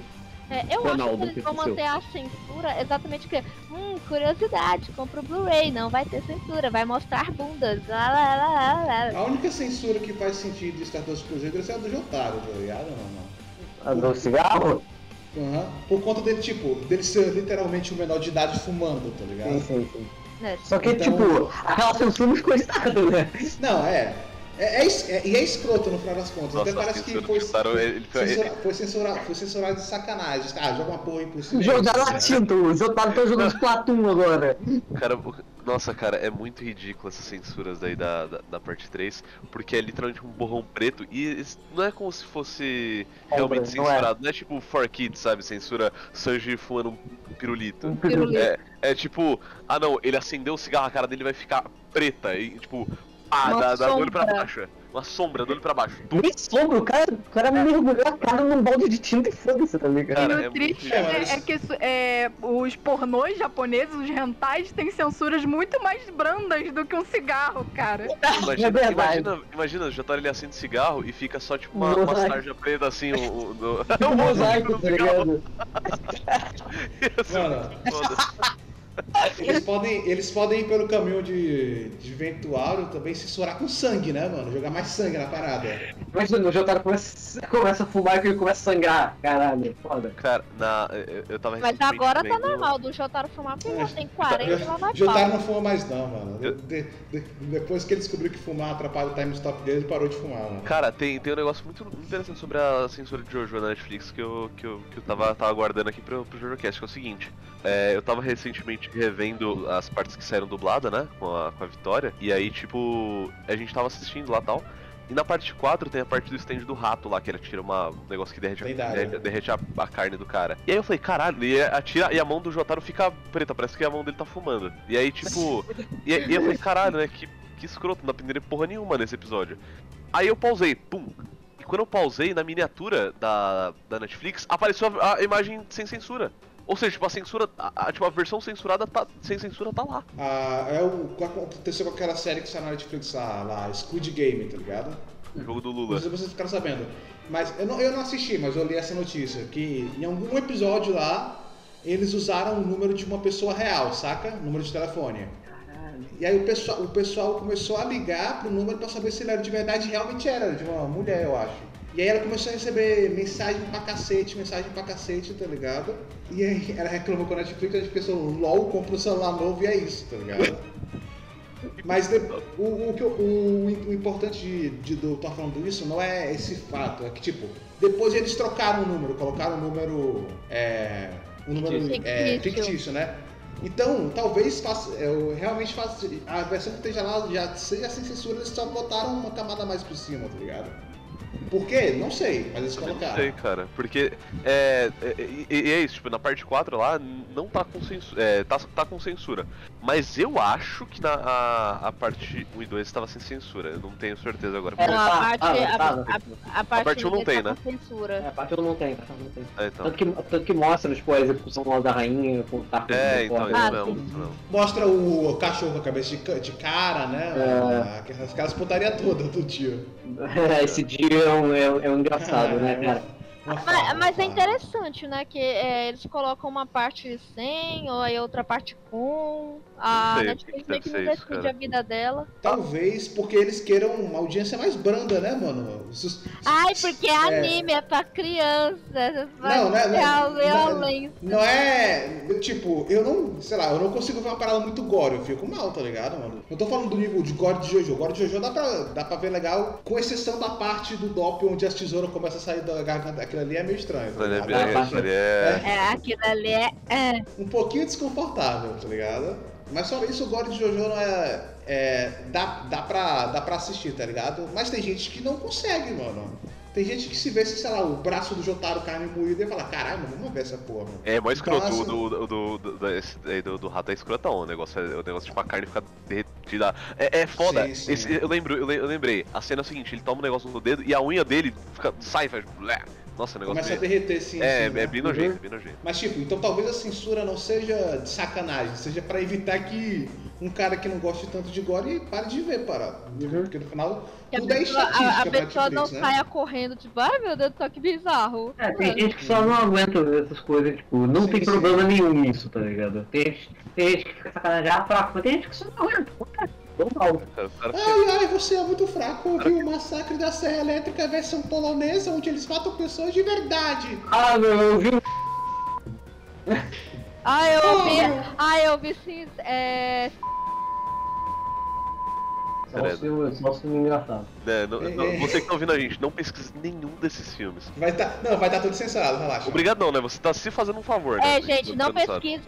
É, eu acho Ronaldo, que eles que vão manter a censura exatamente porque, hum, curiosidade, compra o Blu-ray, não vai ter censura, vai mostrar bundas, lá, lá, lá, lá, lá. A única censura que faz sentido de Stardust Cruzeiro é a do Jotaro, tá ligado? Não, A do cigarro? não. Aham. Por conta dele, tipo, dele ser literalmente um menor de idade fumando, tá ligado? Sim, sim, sim. Né? Só que, Então- tipo, aquela censura não ficou estável, né? Não, é. É, é, é- e é escroto no final das contas. Nossa, Até parece a que foi, ele- ele- censura- foi, censurado, foi censurado de sacanagem. Ah, joga uma porra cima. Jogaram a tinta, os otários estão jogando Splatoon agora. Cara, nossa, cara, é muito ridículo essas censuras daí da, da, da parte 3, porque é literalmente um borrão preto e não é como se fosse realmente não é. censurado, não é tipo 4Kids, sabe? Censura Sanji fumando um pirulito. Um Pirulito. É, é tipo, ah não, ele acendeu o cigarro, a cara dele vai ficar preta e tipo, ah, Uma dá, dá do olho pra baixo. é. Uma sombra do olho pra baixo. Nem sombra, o cara, o cara mergulhou a cara num balde de tinta e foda-se, tá ligado? Cara, e o é muito triste é, é que isso- é, os pornôs japoneses, os rentais, têm censuras muito mais brandas do que um cigarro, cara. Imagina, é verdade. imagina, imagina, o Jotaro ele acende cigarro e fica só tipo uma, Mosaico. uma sarja preta assim, o, o, do- Um mosaico, do tá cigarro. ligado? Mano. foda. Eles podem, eles podem ir pelo caminho de, de Ventuário também censurar com sangue, né, mano? Jogar mais sangue na parada. Imagina, o Jotaro começa, começa a fumar e ele começa a sangrar. Caralho, foda. Cara, na, eu, eu tava Mas agora tá normal do Jotaro fumar, porque já tem 40 Jo- lá vai Jotaro não fuma mais não, mano. Eu- De- de- depois que ele descobriu que fumar atrapalha o time stop dele, ele parou de fumar, mano. Cara, tem, tem um negócio muito interessante sobre a censura de Jojo na Netflix que eu, que eu, que eu tava, tava aguardando aqui pro, pro JojoCast, que é o seguinte. É, eu tava recentemente revendo as partes que saíram dublada, né? Com a, com a Vitória. E aí, tipo, a gente tava assistindo lá e tal. E na parte 4 tem a parte do stand do rato lá, que ele tira uma, um negócio que derrete, derrete, né? derrete a, a carne do cara. E aí eu falei, caralho, e, atira, e a mão do Jotaro fica preta, parece que a mão dele tá fumando. E aí, tipo. e, e eu falei, caralho, né? Que, que escroto, não dá pra entender porra nenhuma nesse episódio. Aí eu pausei, pum. E quando eu pausei, na miniatura da, da Netflix, apareceu a, a imagem sem censura. Ou seja, tipo, a censura. A, a- tipo, a versão censurada tá, sem censura tá lá. Ah, é o que aconteceu com aquela série que saiu na Netflix lá, lá Squid Game, tá ligado? O jogo do Não Lula. sei se vocês ficaram sabendo. Mas eu não, eu não assisti, mas eu li essa notícia. Que em algum episódio lá, eles usaram o número de uma pessoa real, saca? Número de telefone. E aí o pessoal, o pessoal começou a ligar pro número pra saber se ele era de verdade realmente era, de uma mulher, eu acho. E aí ela começou a receber mensagem pra cacete, mensagem pra cacete, tá ligado? E aí ela reclamou com a Netflix, a gente pensou, LOL, compra um celular novo e é isso, tá ligado? Mas de- o, o, o, o importante de, eu estar falando isso não é esse fato, é que tipo, depois eles trocaram o número, colocaram o número. É, um número é, Fictício. fictício, né? Então, talvez faça, eu realmente faça. A versão que esteja lá já seja sem censura, eles só botaram uma camada mais por cima, tá ligado? Por quê? Não sei, mas eles Eu não colocaram. sei, cara. Porque é, é, e- e é isso, tipo, na parte 4 lá não tá com censura. É, tá, tá com censura. Mas eu acho que na a, a parte 1 e 2 estava sem censura. Eu não tenho certeza agora. É, Não, tá, a parte, a, tá, a- a parte parte um não dele tem, né? censura. É, a parte eu não tem, a parte eu não tem. É, então. Tanto que, tanto que mostra, tipo, a execução lá da rainha com o taco É, então, Ah, mesmo. Mostra o cachorro com a cabeça de, ca- de cara, né? É. Aquelas, aquelas putaria toda do tio. Esse dia é um, é um- é um engraçado, né, cara? Mas, mas é interessante, né? Que é, eles colocam uma parte sem, ou aí outra parte com. A Não sei Netflix que meio que não isso, decide a vida dela. Talvez porque eles queiram uma audiência mais branda, né, mano? Sus- Ai, porque é anime, é pra criança. Não, né, É a não, violência. Não é. Tipo, eu não. Sei lá, eu não consigo ver uma parada muito gore, eu fico mal, tá ligado, mano? Eu tô falando do nível de gore de Jojo. Gore de Jojo dá pra, dá pra ver legal, com exceção da parte do DOP onde as tesouras começam a sair da garganta. Aquilo ali é meio estranho. Tá Aquilo ali é ligado? bem- aquilo ali é- É, aquilo ali é. é. um pouquinho desconfortável, tá ligado? Mas só isso, o Gore de Jojo não é. é dá, dá, pra, dá pra assistir, tá ligado? Mas tem gente que não consegue, mano. Tem gente que se vê, sei lá, o braço do Jotaro carne moída e fala, caralho, mano, vamos ver essa porra, mano. É, mó escroto Então, o assim- do, do, do, do, do, do, rato é escrotão. O negócio, é, o negócio tipo a carne fica derretida. É, é foda. Sim, sim. Esse- eu, lembro, eu, le- eu lembrei. A cena é a seguinte: ele toma um negócio no dedo e a unha dele fica, sai, faz. blé. Nossa, o negócio Começa a derreter sim. É, assim, né? é bem nojento, bem nojento. Mas tipo, então talvez a censura não seja de sacanagem, seja pra evitar que um cara que não goste tanto de gore pare de ver, para. Porque no final Que a tudo é pessoa, estatística a, a pessoa não né? saia correndo, tipo, ai meu Deus céu, que bizarro. É, tem gente que só não aguenta essas coisas, tipo, não Sim, tem sim. problema nenhum nisso, tá ligado? Tem gente, tem gente que fica sacanagem, ah, fraco, mas tem gente que só não aguenta, fica- Ai, ai, você é muito fraco. Viu o massacre da Serra Elétrica versão polonesa, onde eles matam pessoas de verdade. Ah, meu, eu vi Ai, eu ouvi. Oh. Ai, eu ouvi sim. É. só o filme, só o filme engraçado. né, não- não- É, é. você que tá ouvindo a gente, não pesquise nenhum desses filmes. Vai tá, não, vai estar tudo censurado, relaxa. Obrigado, não, né? Você tá se fazendo um favor, né? É, gente, não pesquise.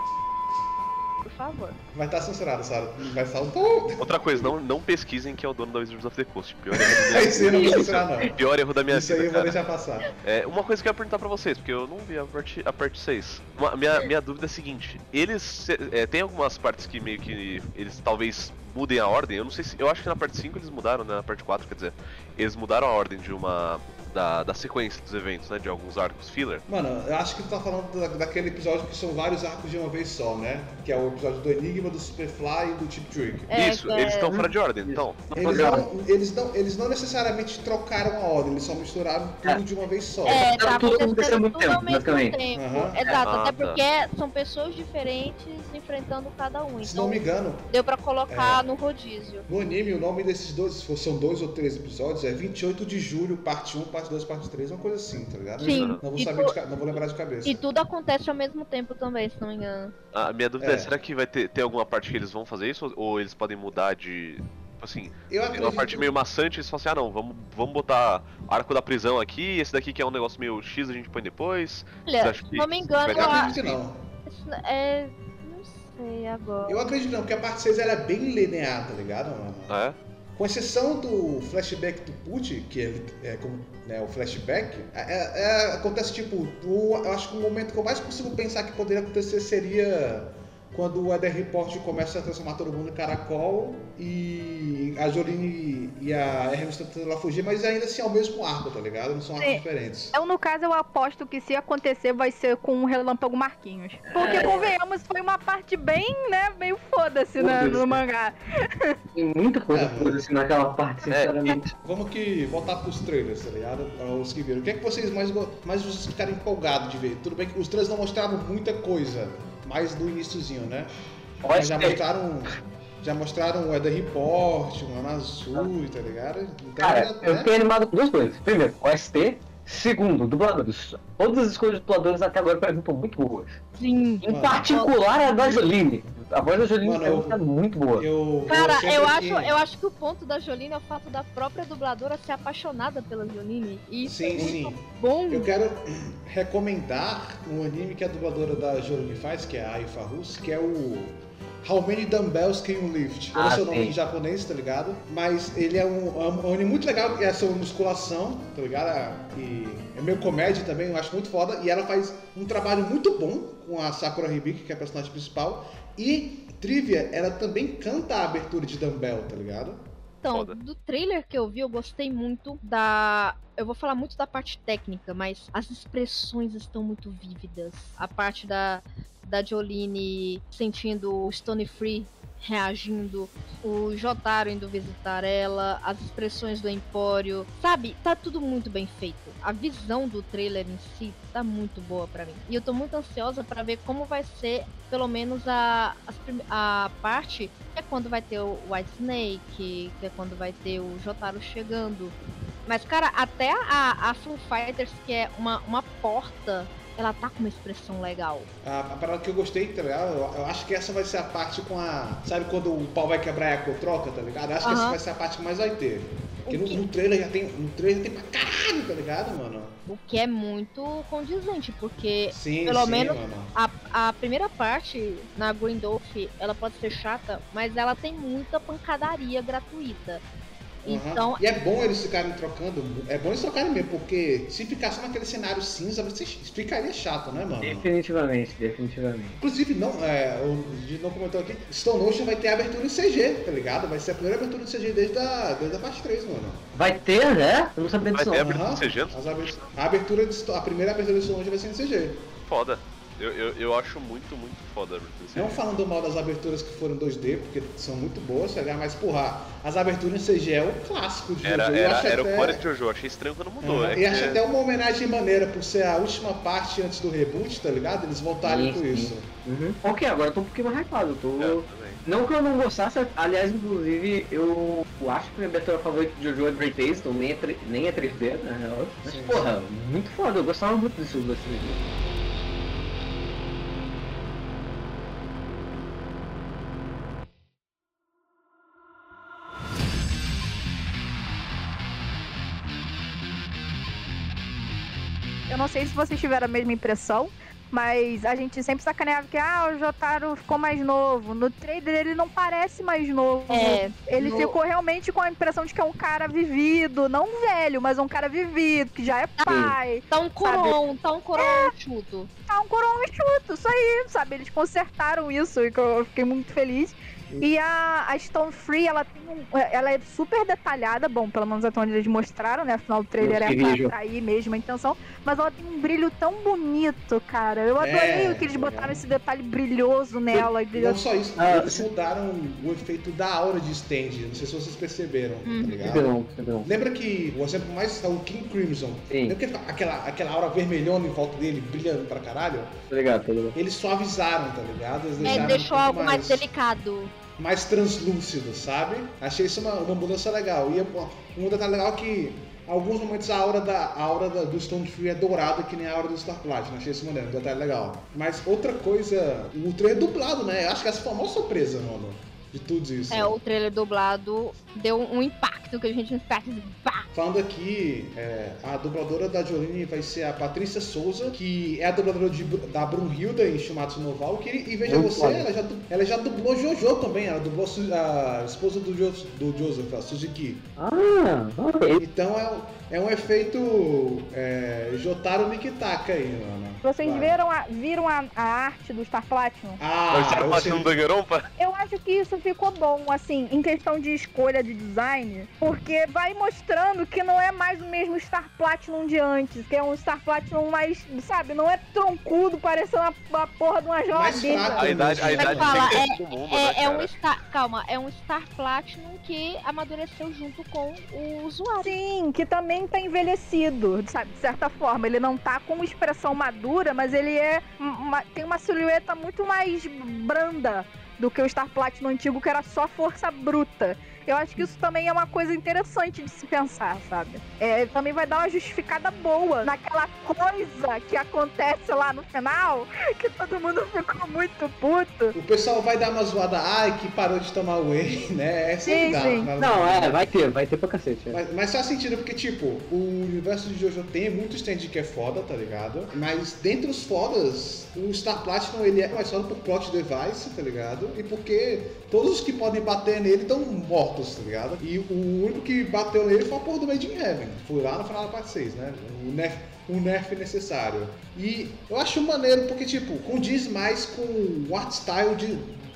Favor. Vai estar censurado, Sara. Vai um pouco. Outra coisa, não, não pesquisem que é o dono da Wizards of the Coast. Pior erro da Isso minha aí eu não vou vida. não. Pior erro da minha Isso aí eu vou cara. deixar passar. É, uma coisa que eu ia perguntar pra vocês, porque eu não vi a parte, a parte 6. Uma- minha, minha dúvida é a seguinte: eles. é, tem algumas partes que meio que eles talvez mudem a ordem. Eu não sei se. Eu acho que na parte 5 eles mudaram, né? Na parte 4, quer dizer. Eles mudaram a ordem de uma. Da, da sequência dos eventos, né? De alguns arcos filler. Mano, eu acho que tu tá falando da- daquele episódio que são vários arcos de uma vez só, né? Que é o episódio do Enigma, do Superfly e do Chip Trick. É, Isso, é, eles estão fora de ordem, então. Eles não, eles, não, eles não necessariamente trocaram a ordem, eles só misturaram tudo É. de uma vez só. É, tá Tudo aconteceu ao tempo, basicamente. tempo. Aham. Exato, Ah, até porque são pessoas diferentes enfrentando cada um. Se não Então me engano, deu pra colocar É. no rodízio. no anime o nome desses dois, se for- são dois ou três episódios, é 28 de julho, parte 1, parte 2, parte 3, uma coisa assim, tá ligado? Sim. Não vou E saber tu- de ca- não vou lembrar de cabeça. E tudo acontece ao mesmo tempo também, se não me engano. A minha dúvida é, É. será que vai ter, ter alguma parte que eles vão fazer isso? Ou, eles podem mudar de. Tipo assim, Eu tem uma acredito, parte meio maçante, eles falam assim, ah não, vamos, vamos botar arco da prisão aqui, esse daqui que é um negócio meio X a gente põe depois. Olha, que não me engano, eu acredito que não. é. Não sei agora. Eu acredito não, porque a parte 6 ela é bem linear, tá ligado, mano? Ah, é? Com exceção do flashback do Put, que ele é como né, o flashback, é, é- acontece tipo, eu acho que o momento que eu mais consigo pensar que poderia acontecer seria quando o Eder Report começa a transformar todo mundo em caracol e a Jolene e a Hermes tentando lá fugir, mas ainda assim é o mesmo arco, tá ligado? Não são arcos Sim. diferentes. Eu, no caso, eu aposto que se acontecer vai ser com o Relâmpago Marquinhos. Porque, convenhamos, foi uma parte bem, né, meio foda-se né, Foda-se. no mangá. Tem muita coisa É. foda assim naquela parte, É. sinceramente. Vamos que voltar pros trailers, tá ligado? Os que viram. O que é que vocês mais, mais vocês ficaram empolgados de ver? Tudo bem que os trailers não mostraram muita coisa, mais do iníciozinho, né? Mas já OST, mostraram. Já mostraram o Eder Report, o Ana Azul, tá ligado? Então, cara, já, eu né? fiquei animado com duas coisas. Primeiro, OST Segundo, dubladores. Todas as escolhas de dubladores até agora pra mim estão muito boas. Sim. Em Mano. particular a da Joline. A voz da Joline Mano, tá eu- muito boa. Eu, Cara, sempre eu acho, que- eu acho que o ponto da Jolene é o fato da própria dubladora ser apaixonada pela Jolene. E isso Sim, é sim. muito bom. Eu quero recomendar um anime que a dubladora da Jolene faz, que é a Aifa Rus, que é o How Many Dumbbells Can You Lift? Eu não Ah, sei o nome em japonês, tá ligado? Mas ele é um, é um anime muito legal, é sobre musculação, tá ligado? E é meio comédia também, eu acho muito foda. E ela faz um trabalho muito bom com a Sakura Hibiki, que é a personagem principal. E, trivia, ela também canta a abertura de Dumbbell, tá ligado? Então, do trailer que eu vi, eu gostei muito da. Eu vou falar muito da parte técnica, mas as expressões estão muito vívidas. A parte da, da Jolene sentindo o Stone Free reagindo, o Jotaro indo visitar ela, as expressões do Empório, sabe? Tá tudo muito bem feito. A visão do trailer em si tá muito boa pra mim. E eu tô muito ansiosa pra ver como vai ser, pelo menos a, prim- a parte que é quando vai ter o White Snake, que é quando vai ter o Jotaro chegando. Mas, cara, até a, a Foo Fighters, que é uma, uma porta, ela tá com uma expressão legal. A, a parada que eu gostei, tá ligado? Eu, eu acho que essa vai ser a parte com a. Sabe quando o pau vai quebrar e a cor troca, tá ligado? Eu acho que essa vai ser a parte que mais vai ter. Porque no, no trailer já tem. No trailer tem pra caralho, tá ligado, mano? O que é muito condizente, porque Sim, Pelo sim, menos- a, a primeira parte na Grindolf, ela pode ser chata, mas ela tem muita pancadaria gratuita. Aham. Então, E é bom eles ficarem trocando. É bom eles trocarem mesmo, porque se ficar só naquele cenário cinza, você ficaria chato, né, mano? Definitivamente, definitivamente. Inclusive, não, é, o não comentou aqui, Stone Ocean vai ter abertura em CG, tá ligado? Vai ser a primeira abertura em CG desde a, desde a parte 3, mano. Vai ter, né? Eu não sabia Vai disso ter não. abertura Aham. em CG? As A, abertura de, a primeira abertura de Stone Ocean vai ser em CG. Foda. Eu, eu, eu acho muito, muito foda a abertura. Não falando mal das aberturas que foram 2D, porque são muito boas, tá ligado? Mas, porra, as aberturas em CG é o clássico de Era, Jojo. Eu era, acho era o até- core de Jojo, achei estranho quando mudou. Aham. é E acho até uma homenagem maneira por ser a última parte antes do reboot, tá ligado? Eles voltarem com isso. Uhum. Ok, agora eu tô um pouquinho mais hypado. Eu tô... É, eu. Não que eu não gostasse, aliás, inclusive, eu acho que minha abertura favorita de Jojo é Great Taste, então nem é, 3, nem é 3D, na real. Mas, Sim, porra, muito foda, eu gostava muito desse jogo assim. Sei se vocês tiveram a mesma impressão, mas a gente sempre sacaneava que ah, o Jotaro ficou mais novo. No trailer ele não parece mais novo. É, Ele no- ficou realmente com a impressão de que é um cara vivido, não velho, mas um cara vivido, que já é pai. tá um coron, tá um coron chuto. Tá um coroa enxuto, isso aí, sabe? Eles consertaram isso e que eu fiquei muito feliz. E a, a Stone Free, ela tem um, ela é super detalhada, bom, pelo menos até onde eles mostraram, né? Afinal, o trailer é pra atrair mesmo a intenção. Mas ela tem um brilho tão bonito, cara. Eu adorei É, que eles é. botaram esse detalhe brilhoso nela. e Não brilhoso. só isso, Ah, eles mudaram o efeito da aura de stand. Não sei se vocês perceberam, Uhum. tá ligado? Não, não. Lembra que o exemplo mais é o King Crimson. Sim, Lembra que aquela, aquela aura vermelhona em volta dele, brilhando pra caralho? tô ligado, tô ligado. Eles suavizaram, tá ligado? Eles É, deixou um algo mais delicado. Mais translúcido, sabe? Achei isso uma, uma mudança legal. E um detalhe legal é que em alguns momentos a aura, da, a aura da- do Stone Free é dourada, que nem a aura do Star Platinum. Achei isso maneiro, um detalhe legal. Mas outra coisa, o trailer dublado, né? Eu acho que essa foi a maior surpresa, mano, de tudo isso. É, o trailer dublado deu um impacto que a gente não espera. assim, pá. Falando aqui, é, a dubladora da Jolene vai ser a Patrícia Souza, que é a dubladora de, da Brunhilda em Shumatsu no Valkyrie. E veja Muito você, ela já, ela já dublou Jojo também. Ela dublou a Su- a esposa do, jo, do Joseph, a Suzuki. Ah, ok. Então é, um- é um efeito é, Jotaro Mikitaka aí, mano. Vocês Vai. viram, a, viram a, a arte do Star Platinum? Ah, Mas será eu que sei- um Danganronpa? Eu acho que isso ficou bom, assim, em questão de escolha de design, porque vai mostrando que não é mais o mesmo Star Platinum de antes, que é um Star Platinum mais, sabe, não é troncudo, parecendo uma, uma porra de uma Mais geladeira. fraco. A idade, a idade fala, né, É, é um? Star. Calma, é um Star Platinum que amadureceu junto com o usuário. Sim, que também tá envelhecido, sabe, de certa forma. Ele não tá com expressão madura, mas ele é uma- tem uma silhueta muito mais branda do que o Star Platinum antigo, que era só força bruta. Eu acho que isso também é uma coisa interessante de se pensar, sabe? É, também vai dar uma justificada boa naquela coisa que acontece lá no final, que todo mundo ficou muito puto. O pessoal vai dar uma zoada, ai, que parou de tomar whey, né? Essa Sim, dá, sim. mas- Não, é, vai ter, vai ter pra cacete. é. Mas, mas faz sentido porque, tipo, o universo de Jojo tem muito stand que é foda, tá ligado? Mas dentre os fodas, o Star Platinum ele é mais foda por plot device, tá ligado? E porque todos os que podem bater nele estão mortos, tá ligado? E o único que bateu nele foi a porra do Made in Heaven. Foi lá no final da parte 6, né? O nerf, o nerf necessário. E eu acho maneiro porque, tipo, condiz mais com o art style de,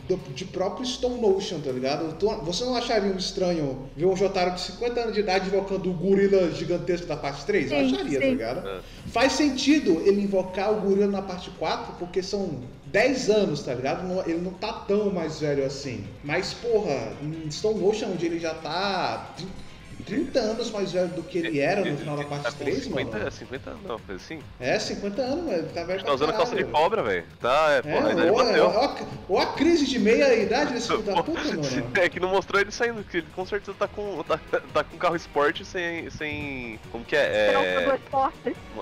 do- de próprio Stone Ocean, tá ligado? Você não acharia um estranho ver um Jotaro de 50 anos de idade invocando o gorila gigantesco da parte 3? Eu Sim, acharia, tá sim. ligado? É. Faz sentido ele invocar o gorila na parte 4, porque são 10 anos, tá ligado? Ele não tá tão mais velho assim. Mas, porra, em Stone Ocean, onde ele já tá 30 anos mais velho do que ele era no final da Tá parte com 3, 50, mano. 50 anos, não, coisa assim. É, 50 anos. Ele tá velho Tá usando calça de cobra, velho. Tá, é, É, porra, ainda ele ou, bateu. ou a, ou a crise de meia idade desse filho da puta, mano. É que não mostrou ele saindo, que ele com certeza tá com, tá, tá com carro esporte sem. sem. Como que é? É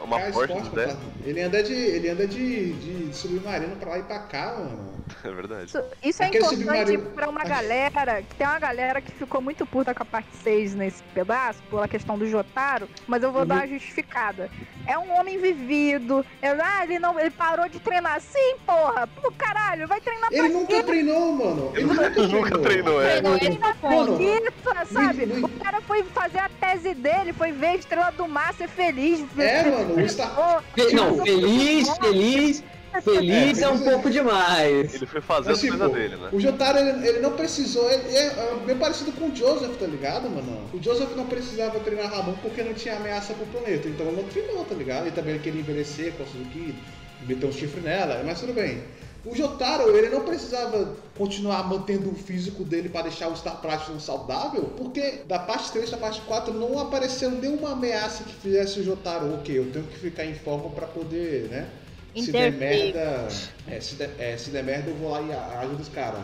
uma Porsche esporte, né? Ele anda de. Ele anda de, de submarino pra lá e pra cá, mano. É verdade. Isso, isso é importante submarino- pra uma galera, que tem uma galera que ficou muito puta com a parte 6 nesse pedaço, pela questão do Jotaro, mas eu vou Uhum. dar uma justificada. É um homem vivido. É, ah, ele não. Ele parou de treinar. Sim, porra! Pô, caralho, vai treinar Ele nunca treinou, mano. Ele nunca Ele nunca treinou, é. Treinou é o ponto. Mano, Isso, sabe? O cara foi fazer a tese dele, foi ver a estrela do mar ser feliz. É, mano, o Star- Não, feliz, feliz, feliz é um é- pouco demais. Ele foi fazer Mas, as tipo, coisas dele, né? o Jotaro, ele, ele não precisou, ele é, é bem parecido com o Joseph, tá ligado, mano? O Joseph não precisava treinar Ramon porque não tinha ameaça pro planeta, então ele não treinou, tá ligado? Ele também queria envelhecer com a Suzuki, meter um chifre nela, mas tudo bem. O Jotaro, ele não precisava continuar mantendo o físico dele para deixar o Star Platinum saudável, porque da parte 3 da parte 4 não apareceu nenhuma ameaça que fizesse o Jotaro, ok, eu tenho que ficar em forma para poder, né? Se der merda. É, se der, é, se der merda, eu vou lá e ajudo os caras.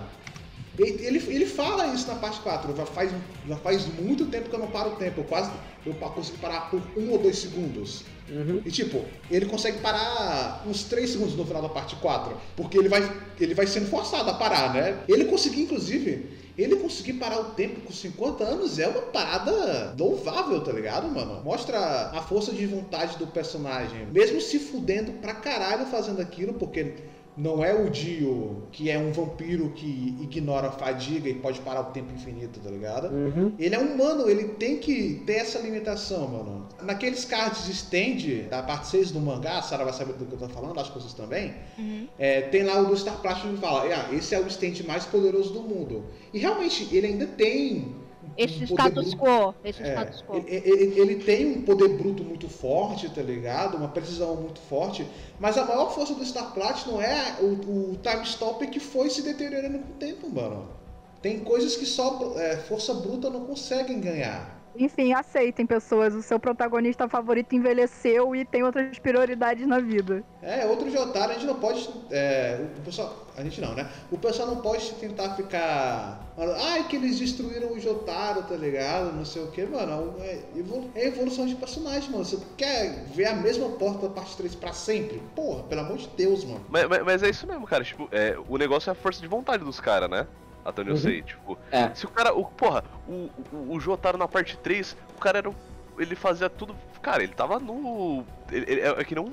Ele, ele, fala isso na parte 4. Já faz, já faz muito tempo que eu não paro o tempo. Eu quase eu consigo parar por um ou dois segundos. Uhum. E tipo, ele consegue parar uns 3 segundos no final da parte 4. Porque ele vai, ele vai sendo forçado a parar, né? Ele conseguiu, inclusive, ele conseguir parar o tempo com 50 anos é uma parada louvável, tá ligado, mano? Mostra a força de vontade do personagem. Mesmo se fudendo pra caralho fazendo aquilo, porque não é o Dio, que é um vampiro que ignora a fadiga e pode parar o tempo infinito, tá ligado? Uhum. Ele é humano, ele tem que ter essa limitação, mano. Naqueles cards stand da parte 6 do mangá, a Sarah vai saber do que eu tô falando, acho que vocês também. Uhum. É, tem lá o do Star Platinum que fala, ah, esse é o stand mais poderoso do mundo. E realmente, ele ainda tem. Esse status quo. Esse é, status quo. ele, ele- ele tem um poder bruto muito forte, tá ligado? Uma precisão muito forte. Mas a maior força do Star Platinum é o, o time stop que foi se deteriorando com o tempo, mano. Tem coisas que só é, força bruta não conseguem ganhar. Enfim, aceitem, pessoas. O seu protagonista favorito envelheceu e tem outras prioridades na vida. É, outro Jotaro, a gente não pode. é, o pessoal. A gente não, né? O pessoal não pode tentar ficar. Ai, que eles destruíram o Jotaro, tá ligado? Não sei o que, mano. É, evolu- é evolução de personagem, mano. Você quer ver a mesma porta da parte 3 pra sempre? Porra, pelo amor de Deus, mano. Mas, mas- mas é isso mesmo, cara. Tipo, é, o negócio é a força de vontade dos caras, né? Até onde eu Uhum. sei. Tipo, É. se o cara. O, porra, o, o, o Jotaro na parte 3, o cara era. Ele fazia tudo. Cara, ele tava no. Ele, ele- é, é que não.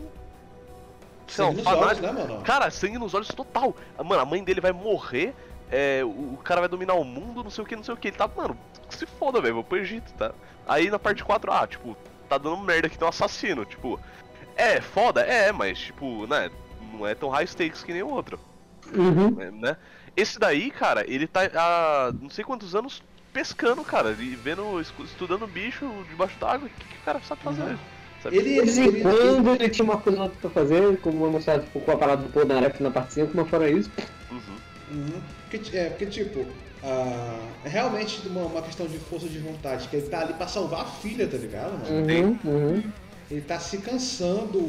Sei lá, um nos olhos, fanático. né, mano? Cara, sangue nos olhos total. Mano, a mãe dele vai morrer. é, o, o cara vai dominar o mundo, não sei o que, não sei o que. Ele tá, mano, se foda, velho, vou pro Egito, tá? Aí na parte 4, ah, tipo, tá dando merda aqui, tem um assassino. Tipo, é foda, é, mas, tipo, né, não é tão high stakes que nem o outro, Uhum. né, né? Esse daí, cara, ele tá há não sei quantos anos pescando, cara, e vendo, estudando bicho debaixo d'água. O que, que o cara sabe fazer? Uhum. Sabe? Ele, De ele, vez em ele- quando ele tinha uma coisa lá pra fazer, como eu mostrado tipo, com a parada do Polnareff na parte 5, mas fora isso. Uhum. Uhum. Porque, é, porque tipo, ah, é realmente uma, uma questão de força de vontade, que ele tá ali pra salvar a filha, tá ligado, mano? Uhum, uhum. Ele tá se cansando,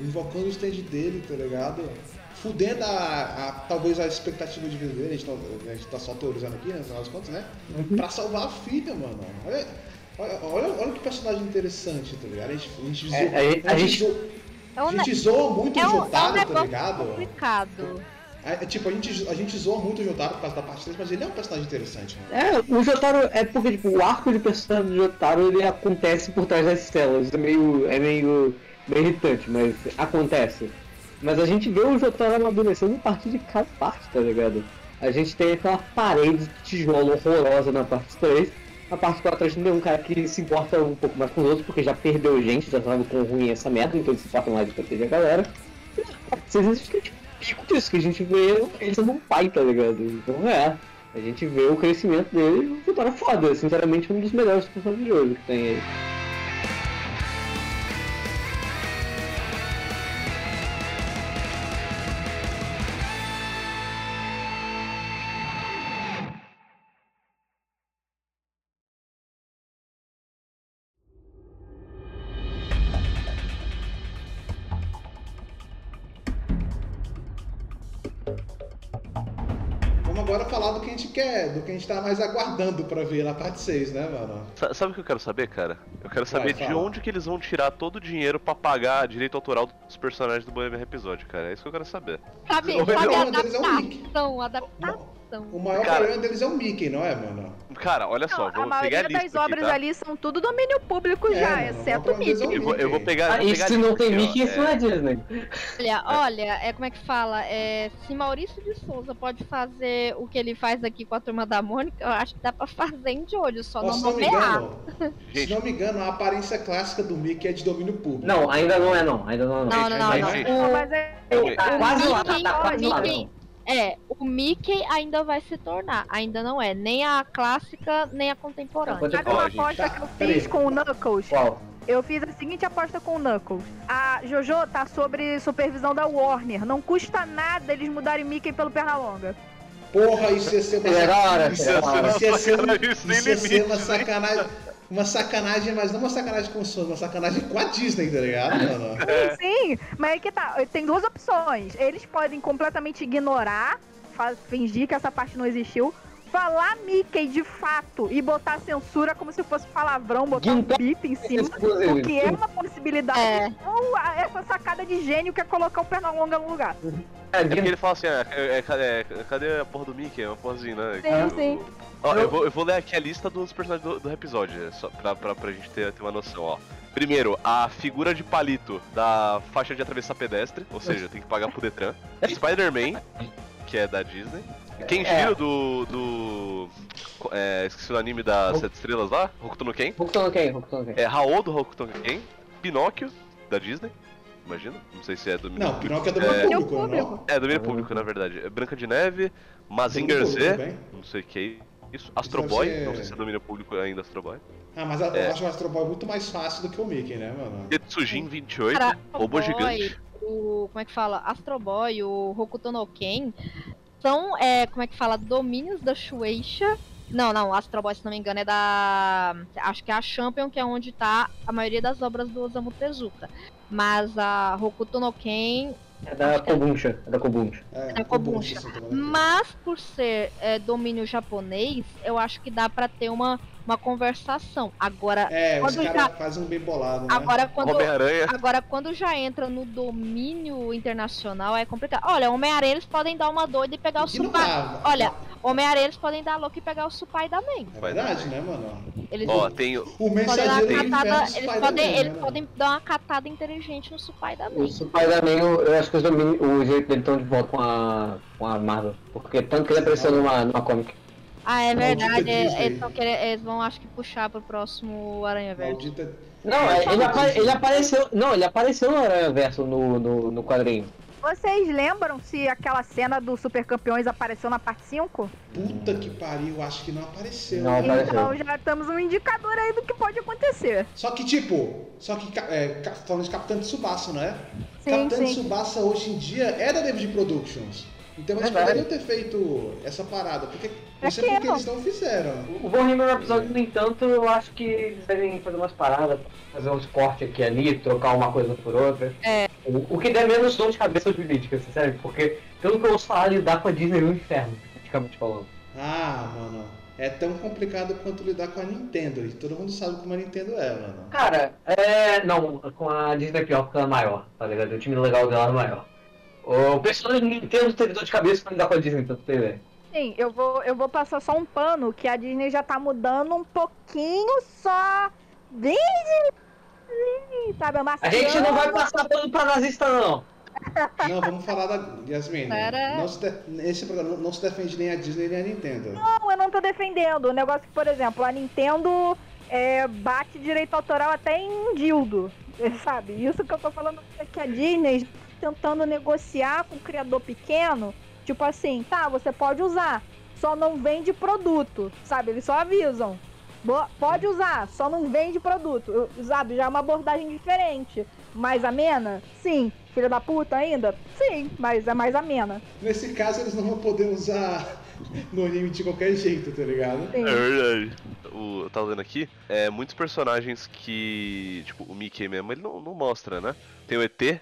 invocando o stand dele, tá ligado? Fudendo a, a- talvez a expectativa de vida dele, a gente tá, a gente tá só teorizando aqui, né, no final das contas, né? Uhum. Pra salvar a filha, mano. Olha, olha, olha, olha que personagem interessante, tá ligado? A gente, a gente, É, zoa- a gente- a gente- zoa- É um, a gente zoa muito é o um, é um Jotaro, tá ligado? complicado. É, é tipo, a gente, a gente zoa muito o Jotaro por causa da parte 3, mas ele é um personagem interessante, mano. É, o Jotaro é porque tipo, o arco de personagem do Jotaro ele acontece por trás das telas. É meio. é meio, meio irritante, mas acontece. Mas a gente vê o Jotaro amadurecendo a partir de cada parte, tá ligado? A gente tem aquela parede de tijolo horrorosa na parte 3. Na parte 4 a gente tem um cara que se importa um pouco mais com os outros, porque já perdeu gente, já sabe quão ruim é essa merda, então ele se importa mais de proteger a galera. E na parte 6 a gente tem tipo, pico disso, que a gente vê ele sendo um pai, tá ligado? Então é. A gente vê o crescimento dele e o Jotaro é foda. Sinceramente, um dos melhores personagens de hoje que tem aí. Gente tá mais aguardando pra ver na parte 6, né, mano? Sa- Sabe o que eu quero saber, cara? Eu quero saber de fala. onde que eles vão tirar todo o dinheiro pra pagar direito autoral dos personagens do Bohemian Episódio, cara. É isso que eu quero saber. Sabe, sabe é o Mickey. adaptação, adaptação. O maior Cara- problema deles é o Mickey, não é, mano? Cara, olha Não, só, a vou pegar maioria a lista das aqui, obras tá? ali são tudo domínio público É, já, mano, exceto o vamos pra dizer Mickey. Eu vou, eu vou pegar. Ah, e pegar a se não tem aqui, ó. Mickey, isso não é Disney. Olha, olha, é como é que fala? É, se Maurício de Souza pode fazer o que ele faz aqui com a turma da Mônica, eu acho que dá pra fazer em de olho, só Ó, não não nomear. engano, se não me engano, a aparência clássica do Mickey é de domínio público. Não, ainda não é não. Ainda não é não. Não, não, não, Mas, não. O- Mas é, Tá quase lá, tá, Mickey, tá quase lá. É, o Mickey ainda vai se tornar, ainda não é, nem a clássica, nem a contemporânea. Sabe uma aposta que eu fiz com o Knuckles? Qual? Eu fiz a seguinte aposta com o Knuckles. A Jojo tá sobre supervisão da Warner. Não custa nada eles mudarem Mickey pelo Pernalonga. Porra, isso ia ser uma um- Sacanagem isso ia ser uma né? sacanagem. Uma sacanagem, mas não uma sacanagem com o Sony, uma sacanagem com a Disney, tá ligado, mano? Sim, sim. Mas é que tá. Tem duas opções. Eles podem completamente ignorar, fingir que essa parte não existiu. Falar Mickey de fato e botar censura como se fosse palavrão, botar um Então, bip em cima. Exclusivo. O que é uma possibilidade. É. Ou a- essa sacada de gênio que é colocar o Pernalonga no lugar. É, É porque ele fala assim, é, é, é, cadê, a porra do Mickey? É uma porrazinha, né? Sim, Que sim. Ó, eu, vou, eu vou ler aqui a lista dos personagens do, do episódio, só pra, pra, pra gente ter, ter uma noção, ó. Primeiro, a figura de palito da faixa de atravessar pedestre, ou seja, tem que pagar pro Detran. Spider-Man, que é da Disney. Kenshiro do. do. É, esqueci o anime das Sete Estrelas lá, Hokuto no Ken. Hokuto no Ken, Hokuto no Ken. É Raul do Hokuto no Ken. Pinóquio, da Disney. Imagina, não sei se é domínio Não, público. Pinóquio é domínio É, público, não? é domínio público, na verdade. É Branca de Neve, Mazinger Z, não sei o que é isso. Astro Boy, ser- não sei se é domínio público ainda Astro Boy. Ah, mas eu É. acho o Astro Boy muito mais fácil do que o Mickey, né, mano? Tetsujin 28, Cara, Robô Boy, Gigante. O, como é que fala? Astro Boy, o Hokuto no Ken, são, é, como é que fala? Domínios da Shueisha. Não, não, Astro Boy, se não me engano, é da. Acho que é a Champion, que é onde tá a maioria das obras do Osamu Tezuka. Mas a Hokuto no Ken É da Kobuncha. É da Kobuncha. É, É Kobuncha. assim, também. Mas por ser é, domínio japonês, eu acho que dá pra ter uma, uma conversação. Agora, É, os Quando caras já- fazem um bem bolado, né? agora quando agora quando já entra no domínio internacional é complicado. Olha, Homem-Aranha eles podem dar uma doida e pegar o supai. Olha, Homem-Aranha eles podem dar louco e pegar o supai da Man. É verdade, né, mano? Eles Ó, tem o- O podem dar mensageiro catada, eles podem, né, eles mano? podem dar uma catada inteligente no supai da Man. O Spider-Man, eu eu acho que os domínios, o jeito dele estão de volta com a, com a Marvel. Porque tanto que ele apareceu numa, numa comic. Ah, é verdade. é-. Eles, vão querer- eles vão, acho que, puxar pro próximo Aranha Verde. Maldita. Não, ele, apa- ele apareceu. Não, ele apareceu no Aranha Verso no, no, no quadrinho. Vocês lembram se aquela cena do Super Campeões apareceu na parte 5? Puta que pariu, acho que não apareceu. Não né? apareceu. Então já temos um indicador aí do que pode acontecer. Só que, tipo, só que é, falando de Capitão Tsubasa, não é? Sim, Capitão sim. Tsubasa hoje em dia é da David Productions. Então eles Verdade. poderiam ter feito essa parada. Porque Não sei porque eles não fizeram. O Bohemian Rhapsody, no entanto, eu acho que eles devem fazer umas paradas, fazer uns cortes aqui e ali, trocar uma coisa por outra. É. O, o que der menos dor de cabeça jurídica, sério, porque pelo que eu ouço falar, lidar com a Disney é um inferno, praticamente falando. Ah, mano. É tão complicado quanto lidar com a Nintendo. E todo mundo sabe como a Nintendo é, mano. Cara, é. Não, com a Disney é pior porque ela é maior, tá ligado? O time legal dela é maior. O pessoal da Nintendo teve dor de cabeça pra lidar com a Disney, pra tu ter ideia. Sim, eu vou, eu vou passar só um pano que a Disney já tá mudando um pouquinho só. De- Sabe, A gente não vai passar pano pra nazista, não. Não, vamos falar da Yasmin. Pera. Não se de- Nesse programa não se defende nem a Disney nem a Nintendo. Não, eu não tô defendendo. O negócio que, por exemplo, a Nintendo é, bate direito autoral até em dildo. Sabe? Isso que eu tô falando é que a Disney tentando negociar com o criador pequeno. Tipo assim, tá, você pode usar, só não vende produto. Sabe? Eles só avisam. Bo- Pode usar, só não vende produto. Eu- Sabe? Já é uma abordagem diferente. Mais amena? Sim. Filha da puta ainda? Sim, mas é mais amena. Nesse caso, eles não vão poder usar no anime de qualquer jeito, tá ligado? Sim. É verdade. O, eu tava vendo aqui, é, muitos personagens que. Tipo, o Mickey mesmo, ele não, não mostra, né? Tem o ET.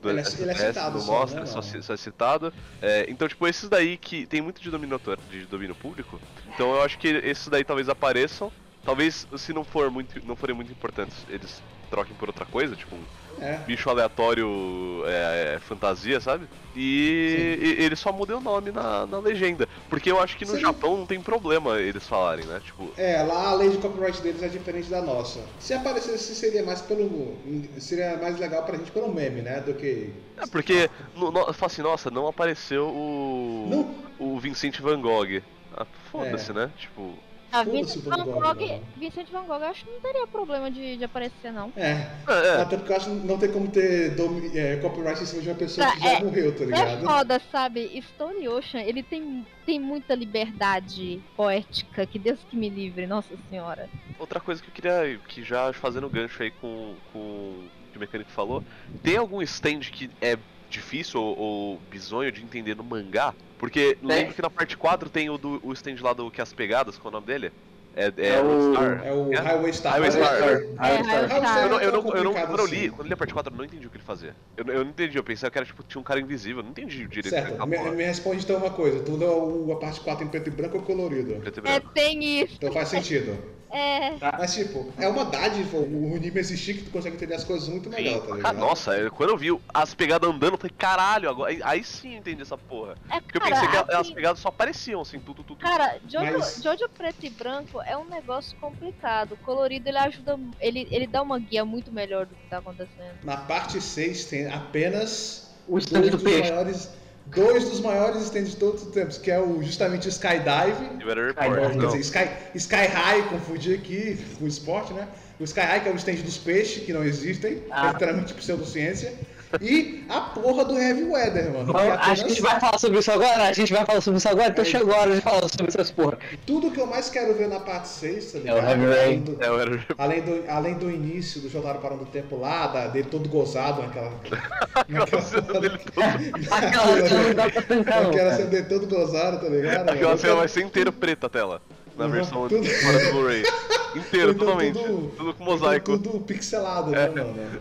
Do Ele é- ele é citado não mostra, né, só, ci- só é citado. É, então, tipo, esses daí que tem muito de domínio, de domínio público. Então eu acho que esses daí talvez apareçam. Talvez, se não for muito, não forem muito importantes, eles troquem por outra coisa, tipo um É. bicho aleatório é, é, fantasia, sabe? E, e eles só mudam o nome na, na legenda. Porque eu acho que no Sim. Japão não tem problema eles falarem, né? Tipo, É, lá a lei de copyright deles é diferente da nossa. Se aparecesse, seria mais pelo. Seria mais legal pra gente pelo meme, né? Do que. é porque no, no, assim, nossa, não apareceu o. Não. o Vincent Van Gogh. Ah, foda-se, É. né? Tipo. A Foda-se Vincent Van Gogh, Gogh? Vincent Van Gogh, eu acho que não teria problema de, de aparecer, não. É. É, é. Até porque eu acho que não tem como ter domi- é, copyright em cima de uma pessoa Tá, que já é- morreu, tá É ligado? foda, sabe? Stone Ocean, ele tem, tem muita liberdade poética, que Deus que me livre, nossa senhora. Outra coisa que eu queria, que já fazendo gancho aí com, com o que o mecânico falou, tem algum stand que é difícil ou, ou bizonho de entender no mangá? Porque lembro que na parte 4 tem o, do, o stand lá do Que as Pegadas, qual é o nome dele? É, é, É o- Star. É o É? Highway Star. Highway Star. É, Highway Star Star. Eu não, eu é tão não, eu não, quando eu li, assim. quando eu li a parte 4, eu não entendi o que ele fazia. Eu, eu não entendi, eu pensei que era tipo, tinha um cara invisível, eu não entendi direito Certo, me, me responde então uma coisa. Tu leu a parte 4 em preto e branco ou colorido? Preto e É, branco. tem isso. Então faz sentido. É. Mas tipo, é uma dádiva o anime existir que tu consegue entender as coisas muito melhor, tá Ah, ligado? nossa, eu- quando eu vi as pegadas andando, eu falei, caralho, agora, aí, aí sim eu entendi essa porra. É, Porque eu cara, pensei que a- as assim, pegadas só apareciam assim, tudo, tudo. Cara, Jojo, Mas- Jojo preto e branco é um negócio complicado. O colorido ele ajuda, ele, ele dá uma guia muito melhor do que tá acontecendo. Na parte 6 tem apenas O stand dois do dos peixe. maiores. Dois dos maiores stands de todos os tempos, que é o justamente o Skydive. Report. Quer dizer, Sky, Sky High, confundi aqui com o esporte, né? O Sky High, que é o stand dos peixes, que não existem, Ah. é literalmente pseudociência. E a porra do Heavy Weather, mano. é acho que a gente vai falar sobre isso agora, a gente vai falar sobre isso agora, então chegou a hora de falar sobre essas porra. Tudo que eu mais quero ver na parte 6, tá É o ligado? Heavy Rain. além, do, É, além, do, além do início do Jotaro parando o tempo lá, da- dele todo gozado naquela. naquela cena dele Aquela cena não dá pra não. Aquela cena dele todo gozado, tá ligado? Aquela cena vai ser inteiro preta a tela. Na Uhum, versão tudo- fora do Blu-ray. Inteiro, Então, totalmente. tudo- Tudo com mosaico. Tudo, tudo pixelado, né, mano?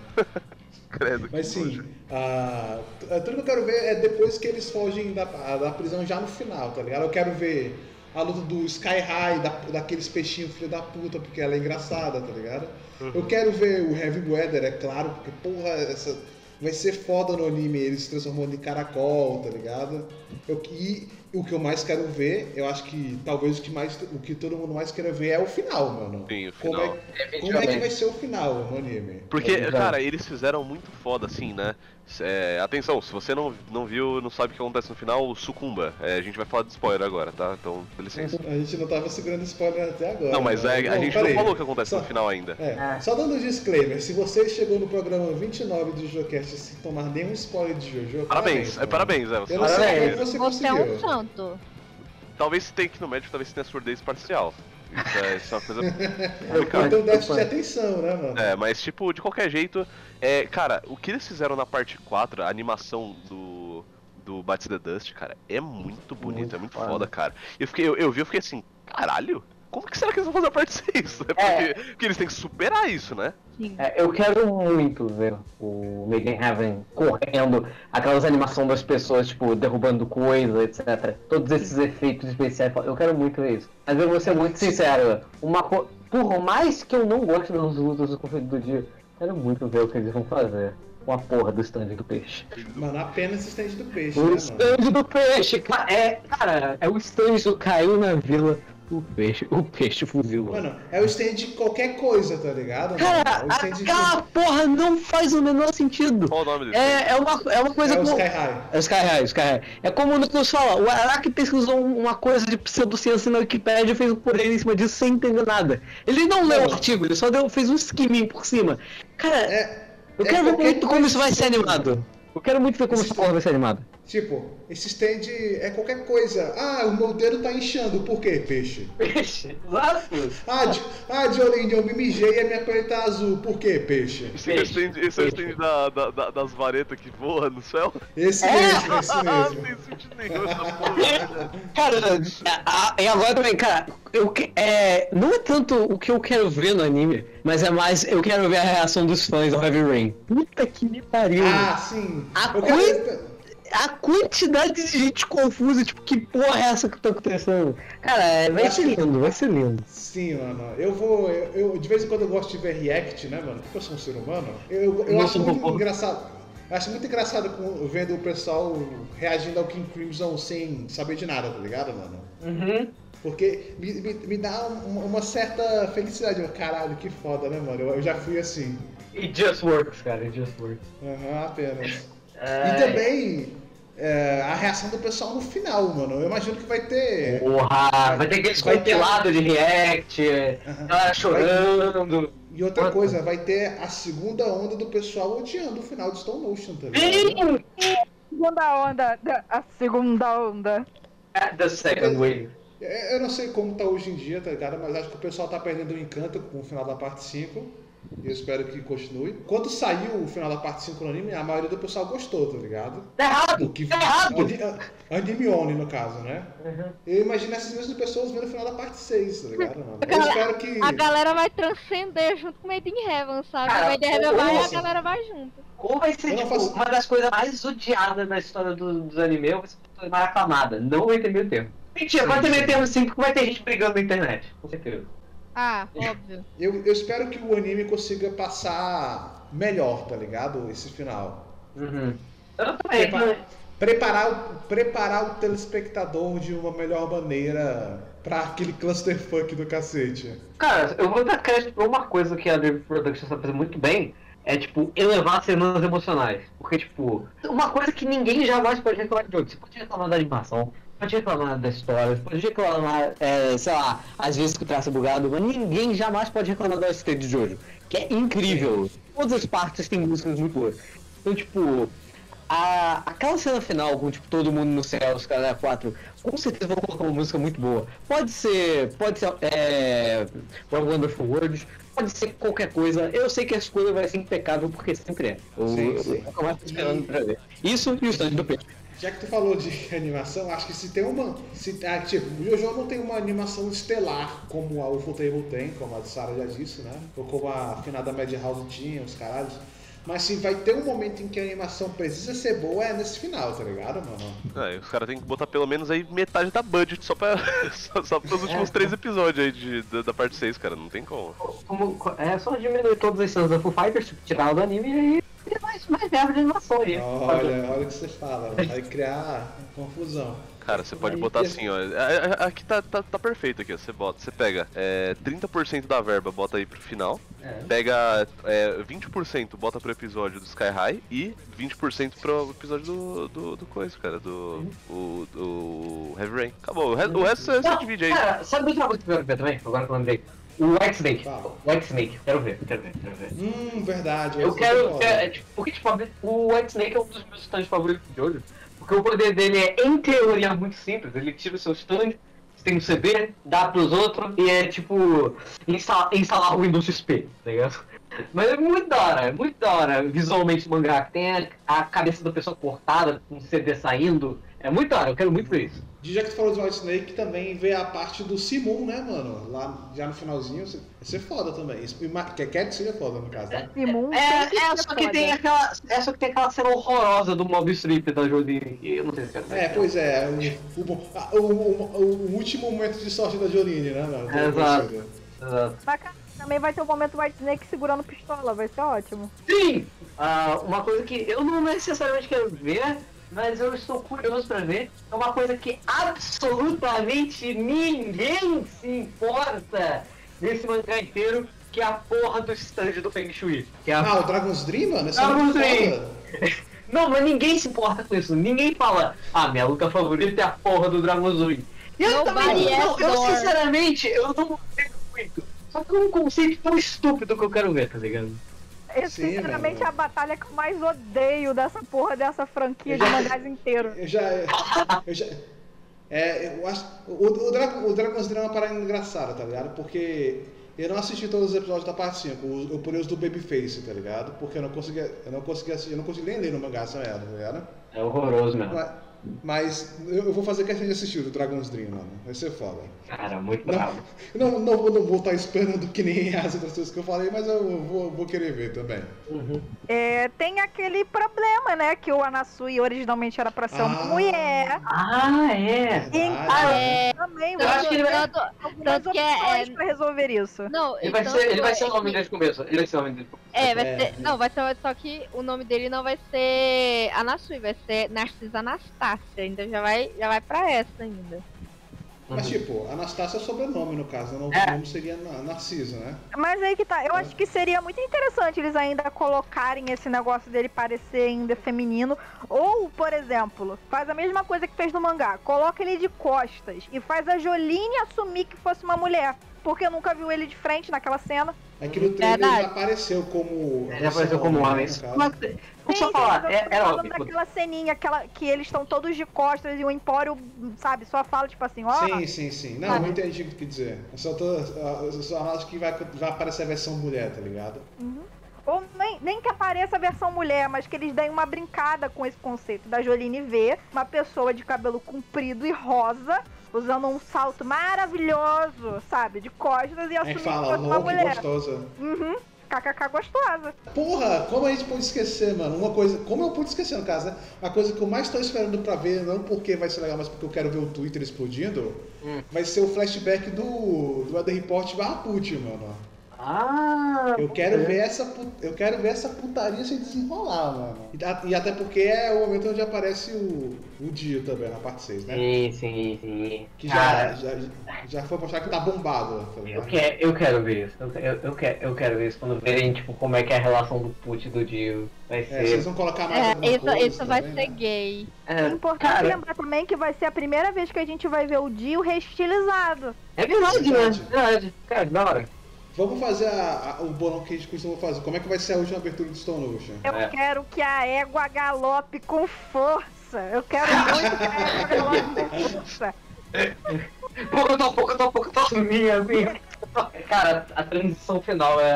Credo, Mas sim, ah, t- tudo que eu quero ver é depois que eles fogem da, da prisão já no final, tá ligado? Eu quero ver a luta do Sky High, da, daqueles peixinhos filho da puta, porque ela é engraçada, tá ligado? Eu quero ver o Heavy Weather, é claro, porque porra, essa, vai ser foda no anime ele se transformando em caracol, tá ligado? Eu, e o que eu mais quero ver, eu acho que talvez o que, mais, o que todo mundo mais queira ver é o final, mano. Sim, o Como final. é, como é que vai ser o final no anime? Porque, É verdade. cara, eles fizeram muito foda, assim, né? É, atenção, se você não, não viu, não sabe o que acontece no final, sucumba. É, a gente vai falar de spoiler agora, tá? Então, dá licença. A gente não tava segurando spoiler até agora. Não, mas né? é, a gente peraí. não falou o que acontece Só- no final ainda. É, É. só dando um disclaimer, se você chegou no programa 29 do JoJoCast sem tomar nenhum spoiler de JoJo, Parabéns, é parabéns, é. Você Eu não sei Parabéns. como você Você é conseguiu. um santo. Talvez se tem que ir no médico, talvez tenha surdez parcial. Isso é, isso é uma coisa complicada. então déficit de atenção, né, mano? É, mas tipo, de qualquer jeito, é, cara, o que eles fizeram na parte 4, a animação do, do Bats the Dust, cara, é muito bonito, muito é muito foda, foda cara. Eu, fiquei, eu, eu vi, eu fiquei assim, caralho, como que será que eles vão fazer a parte 6? É porque, é. porque eles têm que superar isso, né? É, eu quero muito ver o Made in Heaven correndo, aquelas animações das pessoas, tipo, derrubando coisa, etc. Todos esses efeitos especiais. Eu quero muito ver isso. Mas eu vou ser muito sincero, uma por mais que eu não goste das lutas do conflito do dia, quero muito ver o que eles vão fazer com a porra do stand do peixe. Mano, apenas o stand do peixe. O né, stand mano? do peixe, é, cara, é o stand do caiu na vila o peixe, o peixe fuzilou. Mano, é o stand de qualquer coisa, tá ligado? Cara, é aquela de... porra não faz o menor sentido. Qual o nome dele? É, é, uma, é uma coisa é como... Sky High. É o Sky High, Sky High. É como o Nicolas fala, o Araki pesquisou uma coisa de pseudociência na Wikipedia e fez um poder em cima disso sem entender nada. Ele não leu o artigo, ele só deu, fez um skimming por cima. Cara, é, eu quero ver muito como isso vai ser animado. Eu quero muito ver como essa porra vai ser animada. Tipo, esse stand é qualquer coisa. Ah, o meu dedo tá inchando. Por quê, peixe? Peixe? Exato. Ah, de, ah eu me mijei e a minha pele tá azul. Por quê, peixe? Esse é o stand, esse é o stand da, da, da, das varetas que voam no céu? Esse é. mesmo, esse mesmo. Não tem sentido nenhum essa porra. cara, e agora também, cara, eu, é, não é tanto o que eu quero ver no anime, mas é mais eu quero ver a reação dos fãs ao Heavy Rain. Puta que me pariu. Ah, sim. A, eu quero... a quantidade de gente confusa, tipo, que porra é essa que tá acontecendo? Cara, é, vai ser lindo, vai ser lindo. Sim, mano. Eu vou. Eu, eu, de vez em quando eu gosto de ver react, né, mano? Porque eu sou um ser humano. Eu, eu acho muito um engraçado. Eu acho muito engraçado com, vendo o pessoal reagindo ao King Crimson sem saber de nada, tá ligado, mano? Uhum. Porque me, me, me dá uma, uma, certa felicidade. Caralho, que foda, né, mano? Eu, eu já fui assim. It just works, cara, it just works. Aham, uhum, apenas. É... E também é, a reação do pessoal no final, mano. Eu imagino que vai ter. Porra, vai ter aqueles compilados ter... de react, uhum. chorando. E outra coisa, vai ter a segunda onda do pessoal odiando o final de Stone Ocean, tá ligado? Segunda onda, a segunda onda. The second wave. É, eu não sei como tá hoje em dia, tá ligado? Mas acho que o pessoal tá perdendo o encanto com o final da parte 5. E eu espero que continue. Quando saiu o final da parte 5 no anime, a maioria do pessoal gostou, tá ligado? Tá errado! Que... Tá errado! Anime Only, no caso, né? Uhum. Eu imagino essas mesmas pessoas vendo o final da parte 6, tá ligado? Mano? Eu espero que. A galera vai transcender junto com Made in Heaven, sabe? Cara, Made in Heaven vai e a galera vai junto. Ou vai ser tipo, faço... uma das coisas mais odiadas na história do, dos animes, ou vai ser mais aclamada. Não vai ter meio termo. Mentira, vai ter meio termo sim, porque vai ter gente brigando na internet. Com certeza. Ah, óbvio. Eu, eu espero que o anime consiga passar melhor, tá ligado? Esse final. Uhum. Eu também. Prepa preparar, preparar o telespectador de uma melhor maneira pra aquele clusterfuck do cacete. Cara, eu vou dar crédito pra uma coisa que a Dream Productions tá fazendo muito bem. É, tipo, elevar cenas emocionais. Porque, tipo, uma coisa que ninguém jamais pode reclamar de jogo. Você pode reclamar da animação, pode reclamar da história, pode reclamar, é, sei lá, às vezes que o traço é bugado, mas ninguém jamais pode reclamar da ST de Jojo, que é incrível. Todas as partes têm músicas muito boas. Então, tipo, a, aquela cena final com tipo, todo mundo no céu, os caras 4, com certeza vão colocar uma música muito boa. Pode ser. Pode ser. É. One Wonderful World, pode ser qualquer coisa. Eu sei que a escolha vai ser impecável porque sempre é. Eu, sim, sim. eu, eu, esperando pra ver. Isso e o stand do peito. Já que tu falou de animação, acho que se tem uma. Se, ah, tipo, o Jojo não tem uma animação estelar como a Ufotable tem, como a Sarah já disse, né? Ou como a afinada Madhouse tinha, os caralhos. Mas se vai ter um momento em que a animação precisa ser boa, é nesse final, tá ligado, mano? É, os caras têm que botar pelo menos aí metade da budget só pra. só, só pros últimos é. três episódios aí de, da, da, parte 6, cara. Não tem como. como é só diminuir todas as cenas da Full Fighters, tirar do anime e ter mais, mais verba de animação aí. Olha, olha o que você fala, vai criar confusão. Cara, você pode botar assim, ó. Aqui tá, tá, tá perfeito aqui, ó. Você bota, você pega é, 30% da verba, bota aí pro final. É. Pega é, 20%, bota pro episódio do Sky High e 20% pro episódio do, do, do coisa, cara, do, o, do Heavy Rain. Acabou, o resto, o resto você divide aí. Cara, sabe coisa que eu quero ver também? Agora que eu lembrei. O White Snake. White Snake. Quero ver, quero ver, quero ver. Hum, verdade. Eu quero. É, é, tipo, porque, tipo, o White Snake é um dos meus stands favoritos de hoje. Porque o poder dele é, em teoria, muito simples. Ele tira o seu stand, você tem um CB, dá pros outros e é tipo instalar, instalar o Windows XP, tá ligado? Mas é muito da hora, é muito da hora visualmente o mangá. Tem a, a cabeça da pessoa cortada, com o CD saindo. É muito da hora, eu quero muito ver isso. De já que tu falou do White Snake, também vê a parte do Simon, né, mano? Lá já no finalzinho, vai ser foda também. Isso, que quer que seja foda, no caso, né? Simon É, é ser só que tem aquela. É só que tem aquela cena horrorosa do Mob Strip da Jodie. que Eu não sei se quero ver. É, pois é, o, o, o, o- o último momento de sorte da Jolene, né, mano? É, exato. Exato. Mas, cara, também vai ter o momento White Snake segurando pistola, vai ser ótimo. Sim! Ah, uma coisa que eu não necessariamente quero ver, mas eu estou curioso pra ver, é uma coisa que absolutamente ninguém se importa nesse mangá inteiro, que é a porra do stand do Feng Shui. Que é a... Ah, o Dragon's Dream, mano? É Dragon's Dream. Não, mas ninguém se importa com isso. Ninguém fala, ah, minha luta favorita é a porra do Dragon Dream. E eu Nobody também não, eu sinceramente, eu não ligo muito. Só que é um conceito tão estúpido que eu quero ver, tá ligado? Eu, Sim, sinceramente, mano. é a batalha que eu mais odeio dessa porra dessa franquia de mangás inteiro. Eu já. Eu já. É, eu acho. O, o, Dragon, o Dragon's é uma parada engraçada, tá ligado? Porque eu não assisti todos os episódios da parte 5, os- eu pulei os do Babyface, tá ligado? Porque eu não conseguia. Eu não conseguia assistir, eu não consegui nem ler no mangá essa merda, tá ligado? É horroroso mesmo. Mas, mas eu, vou fazer questão de assistir o Dragon's Dream, mano. Vai ser foda. Cara, muito Não, bravo. não, não, vou- não vou estar esperando que nem as outras coisas que eu falei, mas eu vou, vou querer ver também. Uhum. É, tem aquele problema, né? Que o Anasui originalmente era pra ser uma Ah. mulher. Ah, é. Então, É, também Eu acho que ele vai- tanto, algumas tanto que é- pra resolver isso. não, Ele vai, e ser, ele vai ser é o nome que- desde o começo. Ele vai ser o nome desde o começo. É, vai É. ser. Não, vai ser. Só que o nome dele não vai ser Anasui, vai ser Narcisa Anastácia. Ainda já vai, já vai pra essa ainda. Mas Uhum. tipo, Anastácia é o sobrenome no caso, né? o É. nome seria Na- Narcisa, né? Mas aí que tá, eu acho que seria muito interessante eles ainda colocarem esse negócio dele parecer ainda feminino. Ou, por exemplo, faz a mesma coisa que fez no mangá, coloca ele de costas e faz a Joline assumir que fosse uma mulher. Porque nunca viu ele de frente naquela cena. É que no trailer ele Verdade. apareceu como. Ele apareceu como homem. Mas, só Sim, falar, eu é, era óbvio. daquela ceninha aquela, que eles estão todos de costas e o Empório, sabe, só fala tipo assim, ó. Sim, sim, sim. Não, Sabe? eu entendi o que dizer. Eu só tô. Eu só acho que vai, vai aparecer a versão mulher, tá ligado? Ou nem, nem que apareça a versão mulher, mas que eles deem uma brincada com esse conceito da Joline ver uma pessoa de cabelo comprido e rosa usando um salto maravilhoso, sabe, de costas e que fala, fosse uma que mulher. gostosa. Uhum. KKK gostosa. Porra, como a gente pode esquecer, mano? Uma coisa. Como eu pude esquecer, no caso, né? A coisa que eu mais tô esperando pra ver, não porque vai ser legal, mas porque eu quero ver o Twitter explodindo, Hum. vai ser o flashback do. do Weather Report barra Put, mano. Ah, Eu quero ver essa eu quero ver essa putaria se desenrolar, mano. E, a- e até porque é o momento onde aparece o, o Dio também, na parte 6, né? Sim, sim, sim. Que já, Cara, já, já foi mostrar que tá bombado, tá eu, quero, eu quero ver isso. Eu, eu, eu quero, eu quero ver isso quando verem, tipo, como é que é a relação do Put e do Dio. Vai É, ser. vocês vão colocar mais É, isso, coisa isso vai também, ser né? gay. É, É importante cara, lembrar também que vai ser a primeira vez que a gente vai ver o Dio reestilizado. é verdade, né? Verdade. Verdade. Cara, da hora. Vamos fazer a- a- o bolão que a gente costuma fazer. Como é que vai ser a última abertura do Stone Ocean? Eu É. quero que a égua galope com força. Eu quero muito que a égua galope com força. Pouco tô, pouco tô, pouco tô minha, assim. Cara, a transição final é,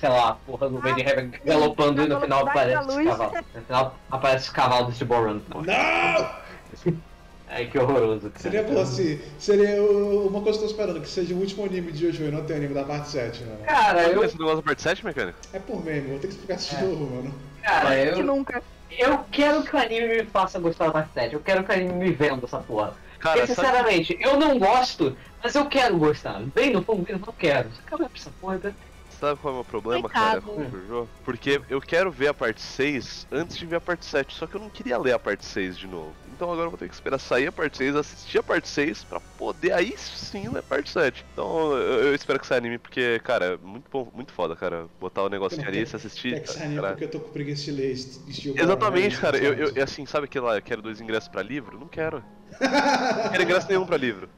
sei lá, a porra do Lady Heaven galopando e no na final aparece luz. cavalos. No final aparece os cavalos do Steel Run. Não! Ai, que horroroso, cara. Seria bom se. Seria uma coisa que eu tô esperando, que seja o último anime de Jojo e não tem anime da parte 7, mano. Cara, eu, Esse negócio da parte 7, mecânico? É por meme, vou ter que explicar isso de É. novo, mano. cara, Que eu, nunca. eu quero que o anime me faça gostar da parte 7. Eu quero que o anime me venda essa porra. Cara, Porque, sabe, sinceramente, eu não gosto, mas eu quero gostar. Bem no fundo, eu não quero. Que vou pra essa porra. né? sabe qual é o meu problema, cara, Pecado. com o Jojo? Porque eu quero ver a parte 6 antes de ver a parte 7, só que eu não queria ler a parte 6 de novo. Então agora eu vou ter que esperar sair a parte 6, assistir a parte 6, pra poder aí sim ler a parte 7. Então eu, eu espero que saia anime, porque, cara, é muito bom, muito foda, cara. Botar o negocinho ali, se assistir. É que esse anime cara. porque eu tô com preguiça de ler est- estilo Exatamente, cara. Eu, eu, assim, sabe aquela, quero dois ingressos pra livro? Não quero. Não quero ingresso nenhum pra livro.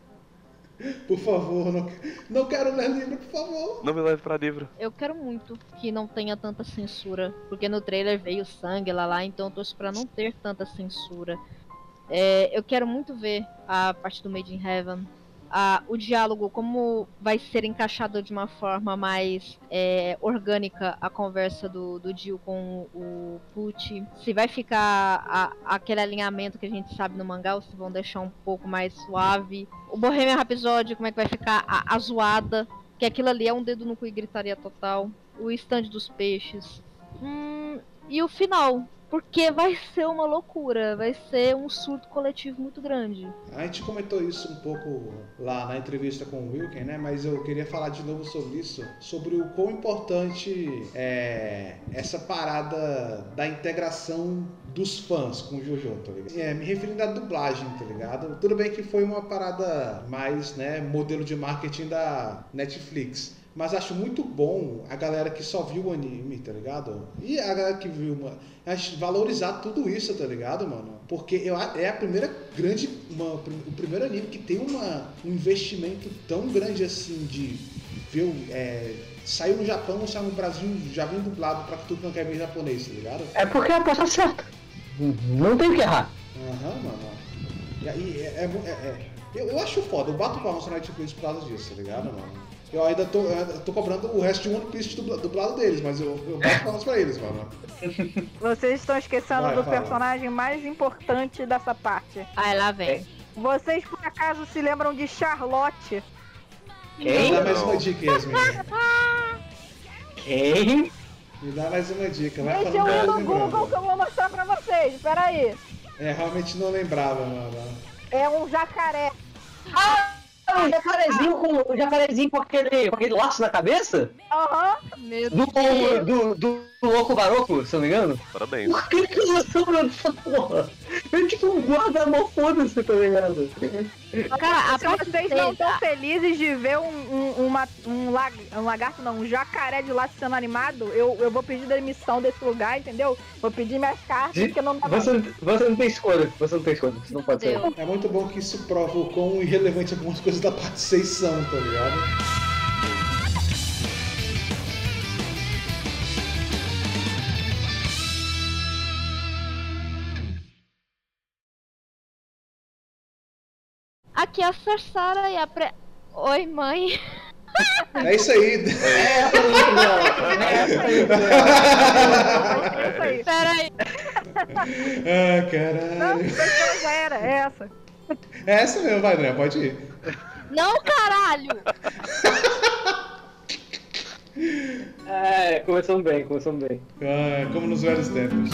Por favor, não, não quero ler livro, por favor. Não me leve pra livro. Eu quero muito que não tenha tanta censura. Porque no trailer veio sangue lá lá, então eu torço pra não ter tanta censura. É, eu quero muito ver a parte do Made in Heaven. a, o diálogo, como vai ser encaixado de uma forma mais é, orgânica a conversa do, do Jill com o Pucci. Se vai ficar a, aquele alinhamento que a gente sabe no mangá, ou se vão deixar um pouco mais suave. O Bohemian Rhapsody, como é que vai ficar a, a zoada. Que aquilo ali é um dedo no cu e gritaria total. O stand dos peixes. Hum, e o final, porque vai ser uma loucura, vai ser um surto coletivo muito grande. A gente comentou isso um pouco lá na entrevista com o Wilken, né? Mas eu queria falar de novo sobre isso, sobre o quão importante é essa parada da integração dos fãs com o Jojo, tá ligado? É, me referindo à dublagem, tá ligado? Tudo bem que foi uma parada mais, né, modelo de marketing da Netflix. Mas acho muito bom a galera que só viu o anime, tá ligado? E a galera que viu, mano, acho valorizar tudo isso, tá ligado, mano? Porque eu, é a primeira grande, uma, o primeiro anime que tem uma, um investimento tão grande assim de ver, é, saiu no Japão, saiu no Brasil, já vem dublado pra que tu não quer ver japonês, tá ligado? É porque a aposta certa. Não tem o que errar. Aham, uhum, mano. E aí, é, é, é, é, eu, eu acho foda, eu bato palmas na Netflix por causa disso, tá ligado, mano? Eu ainda tô, eu tô cobrando o resto de One Piece do, lado deles, mas eu, eu bato palmas pra eles, mano. Vocês estão esquecendo Vai, do fala. personagem mais importante dessa parte. Ah, lá vem. Vocês por acaso se lembram de Charlotte? Quem? Me dá mais uma dica, Yasmin. Quem? Me dá mais uma dica. Vai Deixa eu ir no Google que eu vou mostrar pra vocês. Pera aí. É, realmente não lembrava, mano. É um jacaré. Ah! O jacarezinho com, o jacarezinho com aquele, com aquele laço na cabeça? Aham. Uhum. Do, do, do, do Louco Baroco, se eu não me engano? Parabéns. Por que que eles estão dessa porra? É tipo um guarda-mão, foda-se, tá ligado? Cara, se vocês não estão felizes de ver um, um, uma, um, lag, um lagarto, não, um jacaré de lá sendo animado, eu, eu vou pedir demissão desse lugar, entendeu? Vou pedir minhas cartas, porque não dá você, você não tem escolha, você não tem escolha, você não pode ser. É muito bom que isso prova o quão irrelevante algumas coisas da parte 6 são, tá ligado? Aqui é a Sarsara e a pre... Oi, mãe. É isso aí. É aí. É isso aí. Pera aí. Ah, caralho. Não, já era, essa. É essa mesmo, vai, André, pode ir. Não, caralho! É, começamos bem, começamos bem. Ah, como nos velhos tempos.